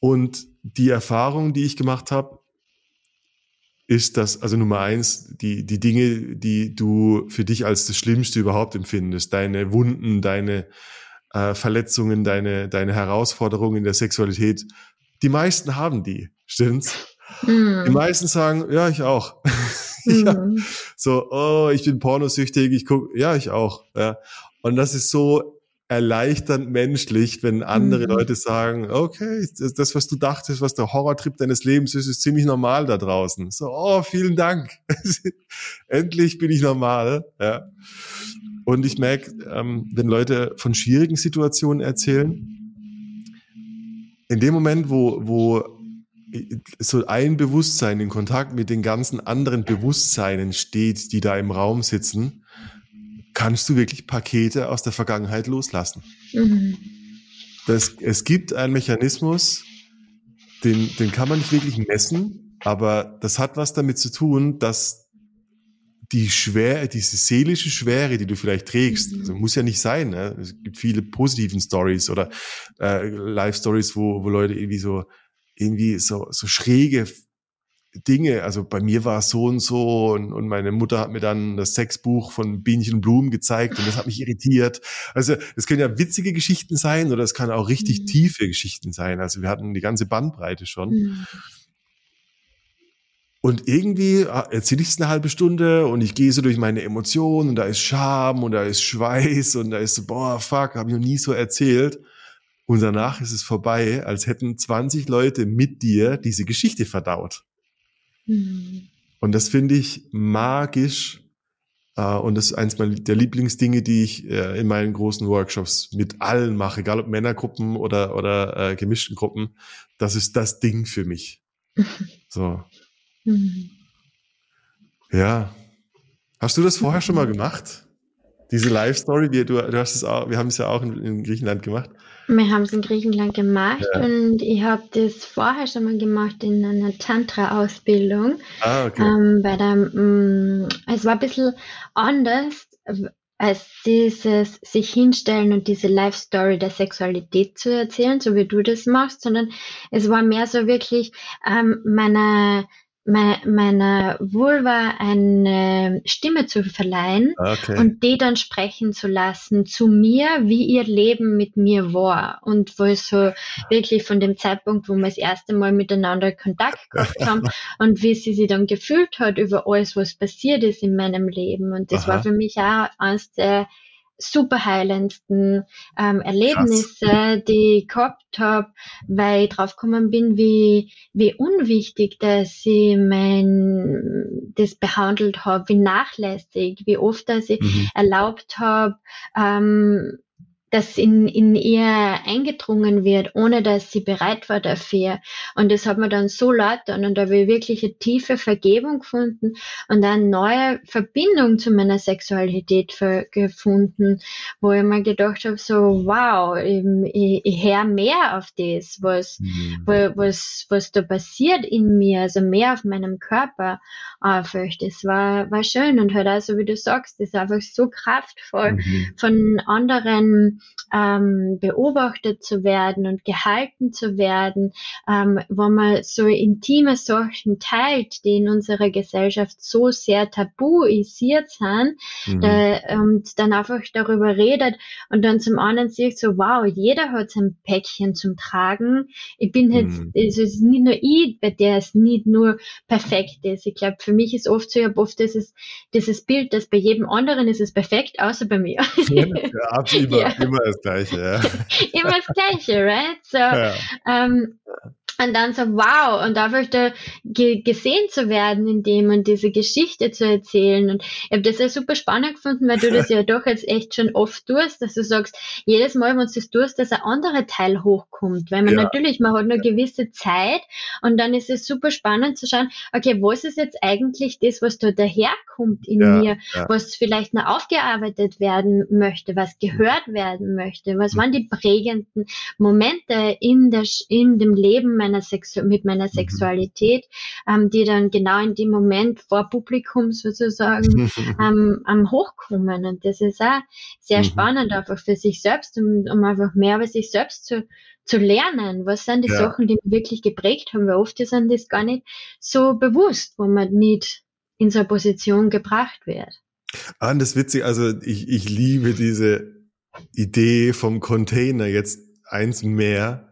Und die Erfahrung, die ich gemacht habe, ist das, also Nummer eins, die, die Dinge, die du für dich als das Schlimmste überhaupt empfindest, deine Wunden, deine, äh, Verletzungen, deine, deine Herausforderungen in der Sexualität. Die meisten haben die, stimmt's? Mhm. Die meisten sagen, ja, ich auch. [laughs] ja. Mhm. So, oh, ich bin pornosüchtig, ich gucke, ja, ich auch. Ja. Und das ist so erleichternd menschlich, wenn andere mhm. Leute sagen, okay, das, was du dachtest, was der Horrortrip deines Lebens ist, ist ziemlich normal da draußen. So, oh, vielen Dank. [laughs] Endlich bin ich normal. Ja. Und ich merke, ähm, wenn Leute von schwierigen Situationen erzählen, in dem Moment, wo, wo so ein Bewusstsein in Kontakt mit den ganzen anderen Bewusstseinen steht, die da im Raum sitzen, kannst du wirklich Pakete aus der Vergangenheit loslassen. Mhm. Das, es gibt einen Mechanismus, den, den kann man nicht wirklich messen, aber das hat was damit zu tun, dass die Schwere, diese seelische Schwere, die du vielleicht trägst, mhm. also muss ja nicht sein. Ne? Es gibt viele positiven Stories oder äh, Live-Stories, wo, wo Leute irgendwie so irgendwie so, so schräge Dinge. Also bei mir war es so und so und, und meine Mutter hat mir dann das Sexbuch von Bienchen und Blumen gezeigt und das hat mich irritiert. Also es können ja witzige Geschichten sein oder es kann auch richtig mhm. tiefe Geschichten sein. Also wir hatten die ganze Bandbreite schon. Mhm. Und irgendwie ah, erzähle ich es eine halbe Stunde und ich gehe so durch meine Emotionen und da ist Scham und da ist Schweiß und da ist so, boah, fuck, habe ich noch nie so erzählt. Und danach ist es vorbei, als hätten 20 Leute mit dir diese Geschichte verdaut. Mhm. Und das finde ich magisch. Äh, und das ist eins der Lieblingsdinge, die ich äh, in meinen großen Workshops mit allen mache, egal ob Männergruppen oder, oder äh, gemischten Gruppen. Das ist das Ding für mich. [laughs] So. Mhm. Ja. Hast du das vorher schon mal gemacht? Diese Live-Story, du, du hast es auch, wir haben es ja auch in, in Griechenland gemacht. Wir haben es in Griechenland gemacht ja. und ich habe das vorher schon mal gemacht in einer Tantra-Ausbildung. Ah, okay. Ähm, bei der, mh, mm, es war ein bisschen anders als dieses sich hinstellen und diese Life-Story der Sexualität zu erzählen, so wie du das machst, sondern es war mehr so wirklich ähm, meine meiner Vulva eine Stimme zu verleihen okay. und die dann sprechen zu lassen zu mir, wie ihr Leben mit mir war. Und wo es so wirklich von dem Zeitpunkt, wo wir das erste Mal miteinander Kontakt gehabt [laughs] haben und wie sie sich dann gefühlt hat über alles, was passiert ist in meinem Leben. Und das Aha. war für mich auch eines der superheilendsten ähm, Erlebnisse, Krass. die ich gehabt habe, weil ich draufgekommen bin, wie, wie unwichtig, dass ich mein, das behandelt habe, wie nachlässig, wie oft, dass ich mhm. erlaubt habe, ähm, das in, in ihr eingedrungen wird, ohne dass sie bereit war dafür. Und das hat mir dann so leid dann und da habe ich wirklich eine tiefe Vergebung gefunden und eine neue Verbindung zu meiner Sexualität gefunden, wo ich mir gedacht habe, so wow, ich, ich, ich höre mehr auf das, was, mhm. was, was da passiert in mir, also mehr auf meinem Körper einfach. Das war, war schön und halt auch so wie du sagst, das ist einfach so kraftvoll mhm. von anderen ähm, beobachtet zu werden und gehalten zu werden, ähm, wo man so intime Sachen teilt, die in unserer Gesellschaft so sehr tabuisiert sind, mhm. da, und dann einfach darüber redet und dann zum anderen sieht so, wow, jeder hat sein Päckchen zum Tragen. Ich bin jetzt, mhm. es ist nicht nur ich, bei der es nicht nur perfekt ist. Ich glaube, für mich ist oft so, ich habe oft dieses, dieses Bild, dass bei jedem anderen ist es perfekt, außer bei mir. Ja, absolut, immer, [laughs] ja. Immer das Gleiche, ja. [laughs] immer das Gleiche, right? So, ja. ähm, und dann so, wow, und einfach da ge gesehen zu werden in dem und diese Geschichte zu erzählen. Und ich habe das ja super spannend gefunden, weil du das ja [laughs] doch jetzt echt schon oft tust, dass du sagst, jedes Mal, wenn du das tust, dass ein anderer Teil hochkommt. Weil man ja. natürlich, man hat eine gewisse Zeit und dann ist es super spannend zu schauen, okay, was ist jetzt eigentlich das, was da daherkommt in ja, mir, ja. was vielleicht noch aufgearbeitet werden möchte, was gehört werden möchte, was mhm. waren die prägenden Momente in, der, in dem Leben meiner Sexu mit meiner mhm. Sexualität, ähm, die dann genau in dem Moment vor Publikum sozusagen [laughs] ähm, am Hochkommen. Und das ist auch sehr mhm. spannend einfach für sich selbst, um, um einfach mehr über sich selbst zu, zu lernen. Was sind die ja. Sachen, die mich wirklich geprägt haben? Weil oft sind das gar nicht so bewusst, wo man nicht in so eine Position gebracht wird. Ah, das ist witzig. Also ich, ich liebe diese Idee vom Container jetzt eins mehr,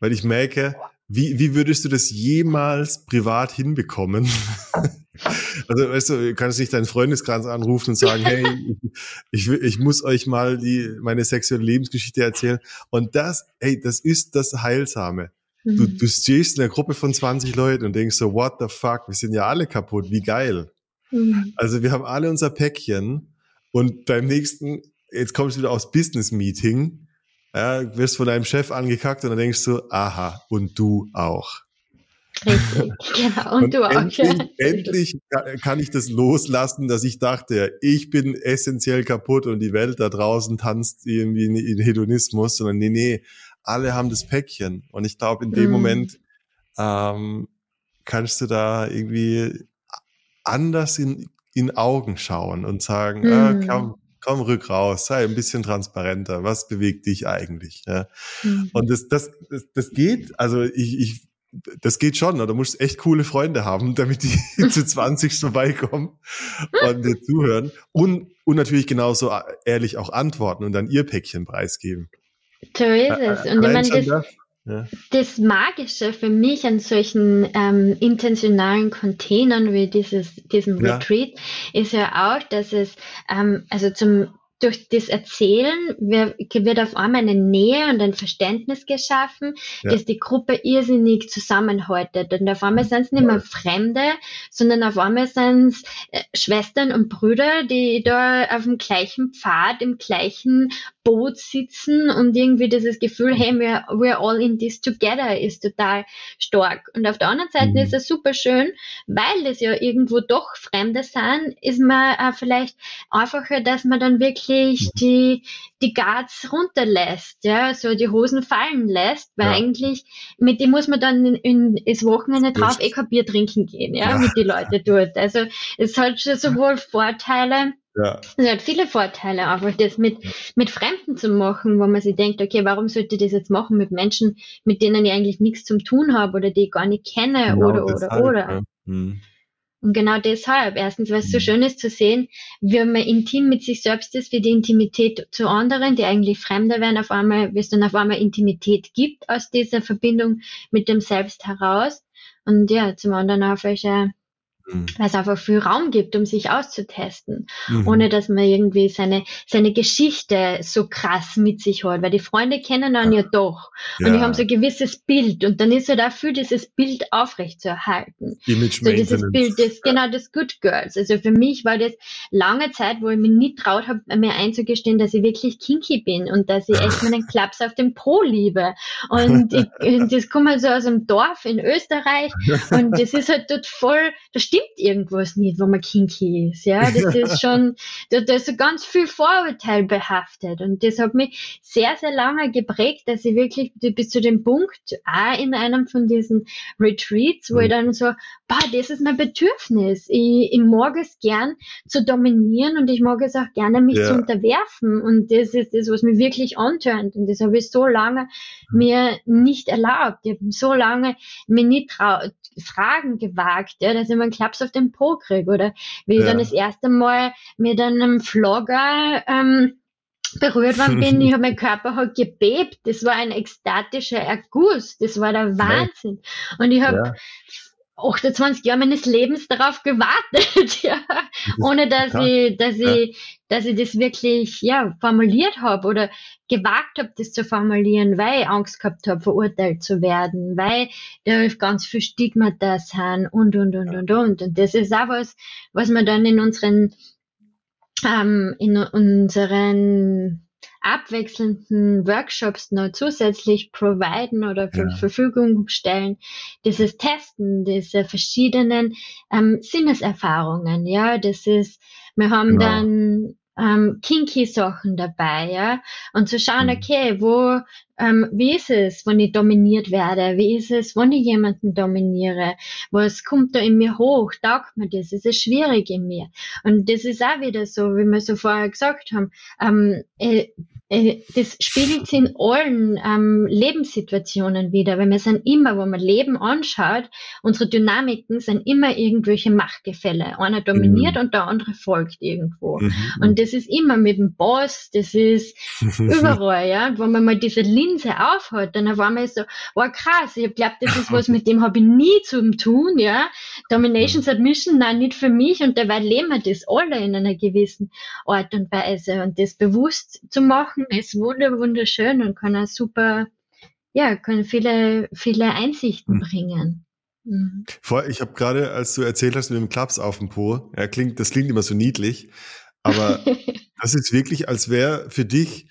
weil ich merke, wie, wie würdest du das jemals privat hinbekommen? [laughs] also, weißt du, du kannst nicht deinen Freundeskreis anrufen und sagen, hey, ich, ich, muss euch mal die, meine sexuelle Lebensgeschichte erzählen. Und das, hey, das ist das Heilsame. Du, mhm. du stehst in einer Gruppe von 20 Leuten und denkst so, what the fuck, wir sind ja alle kaputt, wie geil. Mhm. Also wir haben alle unser Päckchen und beim nächsten, jetzt kommst du wieder aufs Business-Meeting, ja, wirst von deinem Chef angekackt und dann denkst du, aha, und du auch. Richtig, [laughs] genau, und, und du auch. Endlich, ja. endlich kann ich das loslassen, dass ich dachte, ich bin essentiell kaputt und die Welt da draußen tanzt irgendwie in Hedonismus, sondern nee, nee, alle haben das Päckchen. Und ich glaube, in dem mm. Moment ähm, kannst du da irgendwie anders in, in Augen schauen und sagen, mm. ah, mhm. komm, komm rück raus, sei ein bisschen transparenter. Was bewegt dich eigentlich? Ja? Mm. Und das, das, das, das geht, also ich, ich das geht schon, oder? du musst echt coole Freunde haben, damit die [laughs] zu 20 vorbeikommen und dir zuhören und, und natürlich genauso ehrlich auch antworten und dann ihr Päckchen preisgeben. So ist es. Und ich meine, das, ja. das Magische für mich an solchen ähm, intentionalen Containern wie dieses, diesem ja. Retreat ist ja auch, dass es ähm, also zum durch das Erzählen wird auf einmal eine Nähe und ein Verständnis geschaffen, ja. das die Gruppe irrsinnig zusammenhaltet. Und auf einmal sind es nicht mehr Fremde, sondern auf einmal sind es äh, Schwestern und Brüder, die da auf dem gleichen Pfad, im gleichen Boot sitzen und irgendwie dieses Gefühl, hey, we're, we're all in this together ist total stark. Und auf der anderen Seite mhm. ist es super schön, weil das ja irgendwo doch Fremde sind, ist man äh, vielleicht einfacher, dass man dann wirklich mhm. die, die Guards runterlässt, ja, so die Hosen fallen lässt, weil ja. eigentlich mit dem muss man dann in, in das Wochenende drauf eh kein Bier trinken gehen, ja, ja, mit die Leute dort. Also es hat schon sowohl Vorteile, ja. Es hat viele Vorteile, einfach das mit, mit Fremden zu machen, wo man sich denkt, okay, warum sollte ich das jetzt machen mit Menschen, mit denen ich eigentlich nichts zu tun habe oder die ich gar nicht kenne genau, oder, oder, deshalb, oder. Ja. Hm. Und genau deshalb, erstens, weil es so schön ist zu sehen, wie man intim mit sich selbst ist, wie die Intimität zu anderen, die eigentlich Fremde werden, auf einmal, wie es dann auf einmal Intimität gibt aus dieser Verbindung mit dem Selbst heraus. Und ja, zum anderen auch welche Mhm. Weil es einfach viel Raum gibt, um sich auszutesten, mhm. ohne dass man irgendwie seine, seine Geschichte so krass mit sich hat, weil die Freunde kennen dann ja, ja doch ja. und die haben so ein gewisses Bild und dann ist halt auch für dieses Bild aufrechtzuerhalten. Image so dieses Bild, das, genau das Good Girls. Also für mich war das lange Zeit, wo ich mich nie traut habe, mir einzugestehen, dass ich wirklich kinky bin und dass ich echt [laughs] meinen Klaps auf dem Po liebe. Und ich, [laughs] das kommt halt so aus einem Dorf in Österreich [laughs] und das ist halt dort voll, das stimmt irgendwas nicht, wo man kinky ist. Ja, das [laughs] ist schon, da, da ist so ganz viel Vorurteil behaftet. Und das hat mich sehr, sehr lange geprägt, dass ich wirklich bis zu dem Punkt, auch in einem von diesen Retreats, wo mhm. ich dann so, bah, das ist mein Bedürfnis. Ich, ich mag es gern zu dominieren und ich mag es auch gerne, mich ja. zu unterwerfen. Und das ist das, was mich wirklich antörnt. Und das habe ich so lange mhm. mir nicht erlaubt. Ich habe so lange mir nicht traut, Fragen gewagt, ja, dass ich mal einen Klaps auf den Po kriege. Oder wie ja. ich dann das erste Mal mit einem Vlogger ähm, berührt worden bin, ich [laughs] habe mein Körper hat gebebt. Das war ein ekstatischer Erguss. Das war der Wahnsinn. Und ich habe ja. 28 Jahre meines Lebens darauf gewartet, [laughs] ja, ohne dass ja. ich, dass ja. ich, dass ich das wirklich, ja, formuliert habe oder gewagt habe, das zu formulieren, weil ich Angst gehabt habe, verurteilt zu werden, weil da ganz viel Stigma da sind und, und, und, und, und. Und das ist auch was, was man dann in unseren, ähm, in unseren abwechselnden Workshops noch zusätzlich providen oder zur ja. Verfügung stellen. Dieses Testen diese verschiedenen ähm, Sinneserfahrungen, ja, das ist, wir haben genau. dann ähm, kinky Sachen dabei, ja, und zu schauen, mhm. okay, wo, ähm, wie ist es, wenn ich dominiert werde? Wie ist es, wenn ich jemanden dominiere? Was kommt da in mir hoch? Taugt mir das? Ist es schwierig in mir? Und das ist auch wieder so, wie wir so vorher gesagt haben, ähm, äh, äh, das spiegelt sich in allen ähm, Lebenssituationen wieder, weil wir sind immer, wo man Leben anschaut, unsere Dynamiken sind immer irgendwelche Machtgefälle. Einer dominiert mhm. und der andere folgt irgendwo. Mhm. Und das ist immer mit dem Boss, das ist [laughs] überall, ja. Wo man mal diese Linse aufhat, dann war man so, wow krass, ich glaube, das ist was, mit dem habe ich nie zu tun, ja. Domination, mhm. Submission, nein, nicht für mich und dabei leben wir das alle in einer gewissen Art und Weise. Und das bewusst zu machen, Sachen ist wunderschön und kann auch super, ja, können viele, viele Einsichten mhm. bringen. Mhm. Vor, ich habe gerade, als du erzählt hast mit dem Klaps auf dem Po, ja, klingt, das klingt immer so niedlich, aber [laughs] das ist wirklich, als wäre für dich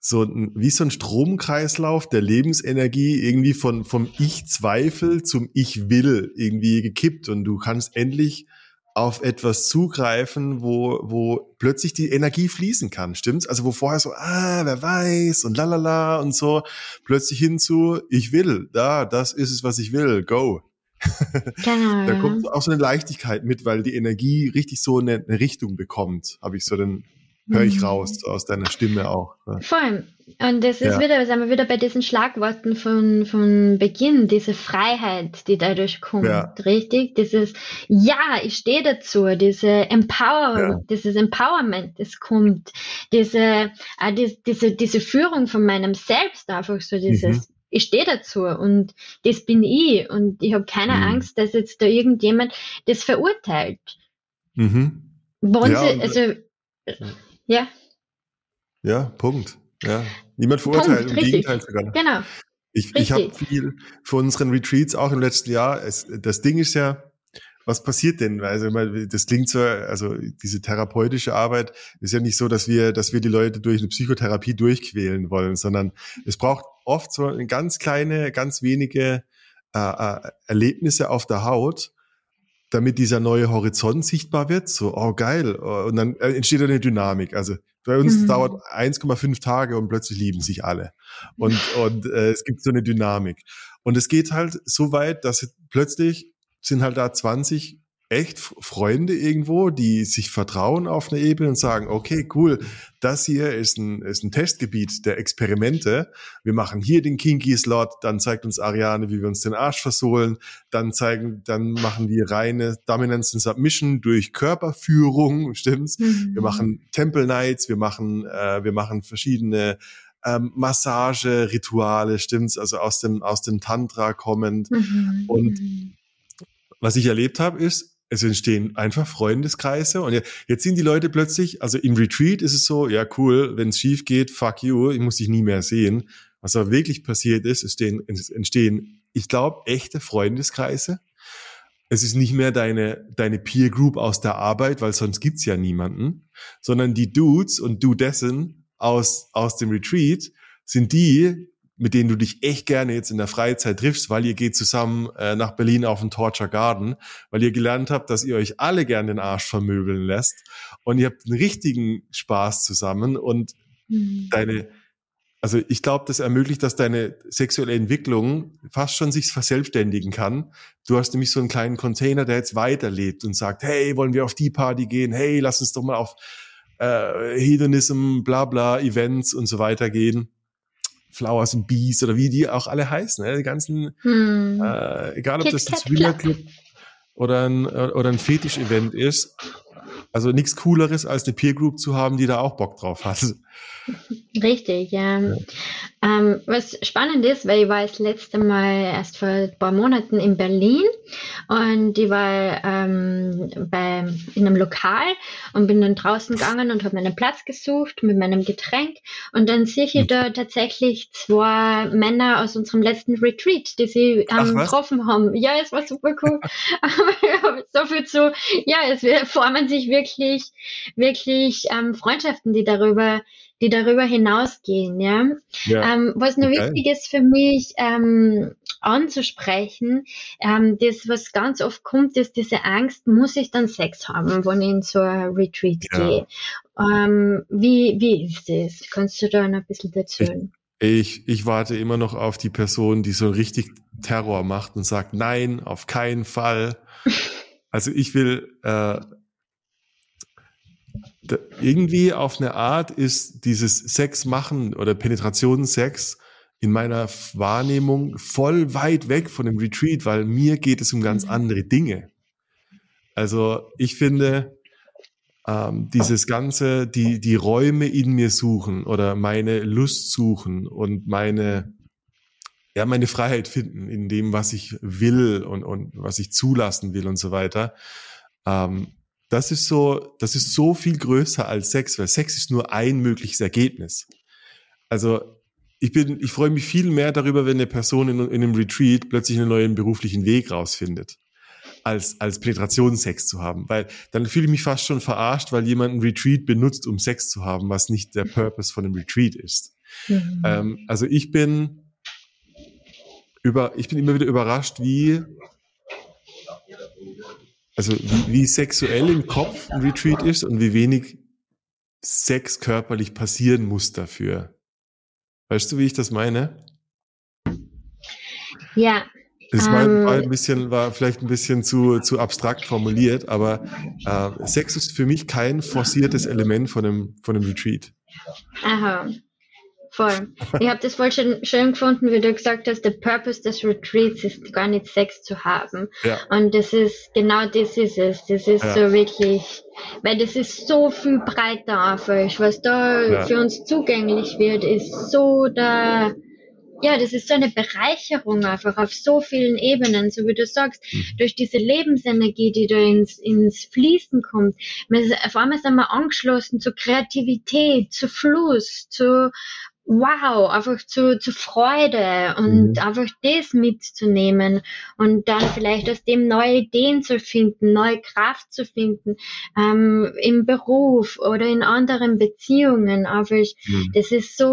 so ein, wie so ein Stromkreislauf der Lebensenergie irgendwie von, vom Ich-Zweifel zum Ich-Will irgendwie gekippt und du kannst endlich auf etwas zugreifen, wo, wo plötzlich die Energie fließen kann, stimmt's? Also wo vorher so, ah, wer weiß und lalala und so, plötzlich hinzu, ich will, da, das ist es, was ich will, go. [laughs] Genau. da kommt auch so eine Leichtigkeit mit, weil die Energie richtig so eine, eine Richtung bekommt, habe ich so den, höre ich mhm. raus aus deiner Stimme auch. Ne? Vor allem. Und das ist ja. wieder, sind wir wieder bei diesen Schlagworten von, von Beginn, diese Freiheit, die dadurch kommt, ja. richtig? Dieses, ja, ich stehe dazu, diese Empower, ja. dieses Empowerment, das kommt, diese, äh, die, diese, diese Führung von meinem Selbst, einfach so dieses, mhm. ich stehe dazu und das bin ich und ich habe keine mhm. Angst, dass jetzt da irgendjemand das verurteilt. Mhm. Wollen Sie, also, ja. Ja, Punkt. Ja. Niemand verurteilt, Punkt, im richtig. Gegenteil sogar. Genau. Ich, ich habe viel für unseren Retreats auch im letzten Jahr. Es, das Ding ist ja, was passiert denn? Also das klingt so, also diese therapeutische Arbeit ist ja nicht so, dass wir, dass wir die Leute durch eine Psychotherapie durchquälen wollen, sondern es braucht oft so eine ganz kleine, ganz wenige äh, äh Erlebnisse auf der Haut, damit dieser neue Horizont sichtbar wird. So, oh geil. Und dann äh, entsteht eine Dynamik. Also bei uns mhm. dauert 1,5 Tage und plötzlich lieben sich alle. Und, [laughs] und äh, es gibt so eine Dynamik. Und es geht halt so weit, dass plötzlich sind halt da 20 echt Freunde irgendwo, die sich vertrauen auf einer Ebene und sagen, okay, cool, das hier ist ein, ist ein Testgebiet der Experimente. Wir machen hier den Kinky-Slot, dann zeigt uns Ariane, wie wir uns den Arsch versohlen, dann zeigen, dann machen wir reine Dominance and Submission durch Körperführung, [laughs] stimmt's? Mhm. Wir machen Temple Nights, wir machen, äh, wir machen verschiedene ähm, Massage-Rituale, stimmt's? Also aus dem, aus dem Tantra kommend. Mhm. Und mhm. was ich erlebt habe, ist, es entstehen einfach Freundeskreise und jetzt sind die Leute plötzlich, also im Retreat ist es so, ja cool, wenn es schief geht, fuck you, ich muss dich nie mehr sehen. Was aber wirklich passiert ist, es entstehen, es entstehen ich glaube, echte Freundeskreise. Es ist nicht mehr deine, deine Peer Group aus der Arbeit, weil sonst gibt's ja niemanden, sondern die Dudes und du dessen aus, aus dem Retreat sind die, mit denen du dich echt gerne jetzt in der Freizeit triffst, weil ihr geht zusammen äh, nach Berlin auf den Torture Garden, weil ihr gelernt habt, dass ihr euch alle gerne den Arsch vermöbeln lässt und ihr habt einen richtigen Spaß zusammen und mhm. deine, also ich glaube, das ermöglicht, dass deine sexuelle Entwicklung fast schon sich verselbstständigen kann. Du hast nämlich so einen kleinen Container, der jetzt weiterlebt und sagt, hey, wollen wir auf die Party gehen? Hey, lass uns doch mal auf äh, Hedonism, bla bla, Events und so weiter gehen. Flowers and Bees oder wie die auch alle heißen, ne? die ganzen, hm. äh, egal ob Kit das ein Swinger Club oder ein, oder ein Fetisch-Event ist. Also nichts Cooleres, als eine Peer Group zu haben, die da auch Bock drauf hat. Richtig, ja. ja. Ähm, was spannend ist, weil ich war das letzte Mal erst vor ein paar Monaten in Berlin und ich war ähm, bei, in einem Lokal und bin dann draußen gegangen und habe meinen Platz gesucht mit meinem Getränk und dann sehe ich hm. da tatsächlich zwei Männer aus unserem letzten Retreat, die sie ähm, getroffen haben. Ja, es war super cool. [laughs] Aber so viel zu, ja, es formen sich wirklich, wirklich ähm, Freundschaften, die darüber die darüber hinausgehen. Ja? ja. Ähm, was nur okay. wichtig ist für mich ähm, anzusprechen, ähm, das, was ganz oft kommt, ist diese Angst, muss ich dann Sex haben, wenn ich in so ein Retreat ja. gehe. Ähm, wie, wie ist das? Kannst du da noch ein bisschen erzählen? Ich, ich warte immer noch auf die Person, die so richtig Terror macht und sagt, nein, auf keinen Fall. [laughs] Also ich will, äh, irgendwie auf eine Art ist dieses Sex machen oder Penetrationssex in meiner Wahrnehmung voll weit weg von dem Retreat, weil mir geht es um ganz mhm. andere Dinge. Also ich finde, ähm, dieses ganze, die, die Räume in mir suchen oder meine Lust suchen und meine, ja, meine Freiheit finden in dem, was ich will und, und was ich zulassen will und so weiter. Ähm, das ist so, das ist so viel größer als Sex, weil Sex ist nur ein mögliches Ergebnis. Also ich bin, ich freue mich viel mehr darüber, wenn eine Person in, in einem Retreat plötzlich einen neuen beruflichen Weg rausfindet, als, als Penetrationssex zu haben. Weil dann fühle ich mich fast schon verarscht, weil jemand einen Retreat benutzt, um Sex zu haben, was nicht der Purpose von einem Retreat ist. Mhm. Ähm, also ich bin über, ich bin immer wieder überrascht, wie, also wie, wie sexuell im Kopf ein Retreat ist und wie wenig Sex körperlich passieren muss dafür. Weißt du, wie ich das meine? Ja. Es war, um, war, ähm, ein bisschen, war vielleicht ein bisschen zu, zu abstrakt formuliert, aber äh, Sex ist für mich kein forciertes Element von einem, von einem Retreat. Aha. Voll. Ich habe das voll schön, schön gefunden, wie du gesagt hast, der Purpose des Retreats ist gar nicht Sex zu haben. Ja. Und das ist, genau das ist es. Das ist ja. so wirklich, weil das ist so viel breiter einfach. Was da ja. für uns zugänglich wird, ist so da, ja, das ist so eine Bereicherung einfach auf so vielen Ebenen, so wie du sagst, mhm. durch diese Lebensenergie, die da ins, ins Fließen kommt. Auf einmal sind wir angeschlossen zu Kreativität, zu Fluss, zu wow, einfach zu, zu Freude und mhm. einfach das mitzunehmen und dann vielleicht aus dem neue Ideen zu finden, neue Kraft zu finden, ähm, im Beruf oder in anderen Beziehungen. Einfach, mhm. das ist so,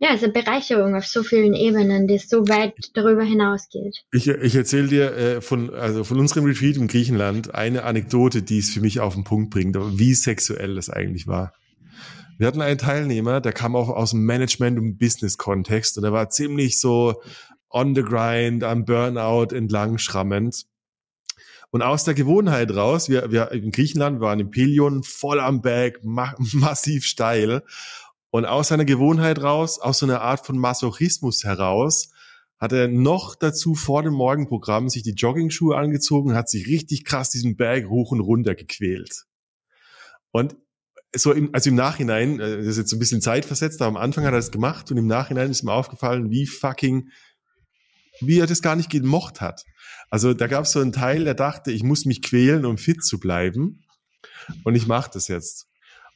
ja, es ist eine Bereicherung auf so vielen Ebenen, die so weit darüber hinausgeht. Ich, ich erzähle dir äh, von, also von unserem Retreat in Griechenland eine Anekdote, die es für mich auf den Punkt bringt, wie sexuell das eigentlich war. Wir hatten einen Teilnehmer, der kam auch aus dem Management- und Business-Kontext und er war ziemlich so on the grind, am Burnout entlang schrammend. Und aus der Gewohnheit raus, wir, wir in Griechenland, waren im Pelion, voll am Berg, ma [laughs] massiv steil. Und aus seiner Gewohnheit raus, aus so einer Art von Masochismus heraus, hat er noch dazu vor dem Morgenprogramm sich die Jogging-Schuhe angezogen hat sich richtig krass diesen Berg hoch und runter gequält. Und so im, also im Nachhinein, äh, das ist jetzt ein bisschen Zeit versetzt, aber am Anfang hat er das gemacht und im Nachhinein ist mir aufgefallen, wie fucking, wie er das gar nicht gemocht hat. Also da gab es so einen Teil, der dachte, ich muss mich quälen, um fit zu bleiben. Und ich mache das jetzt.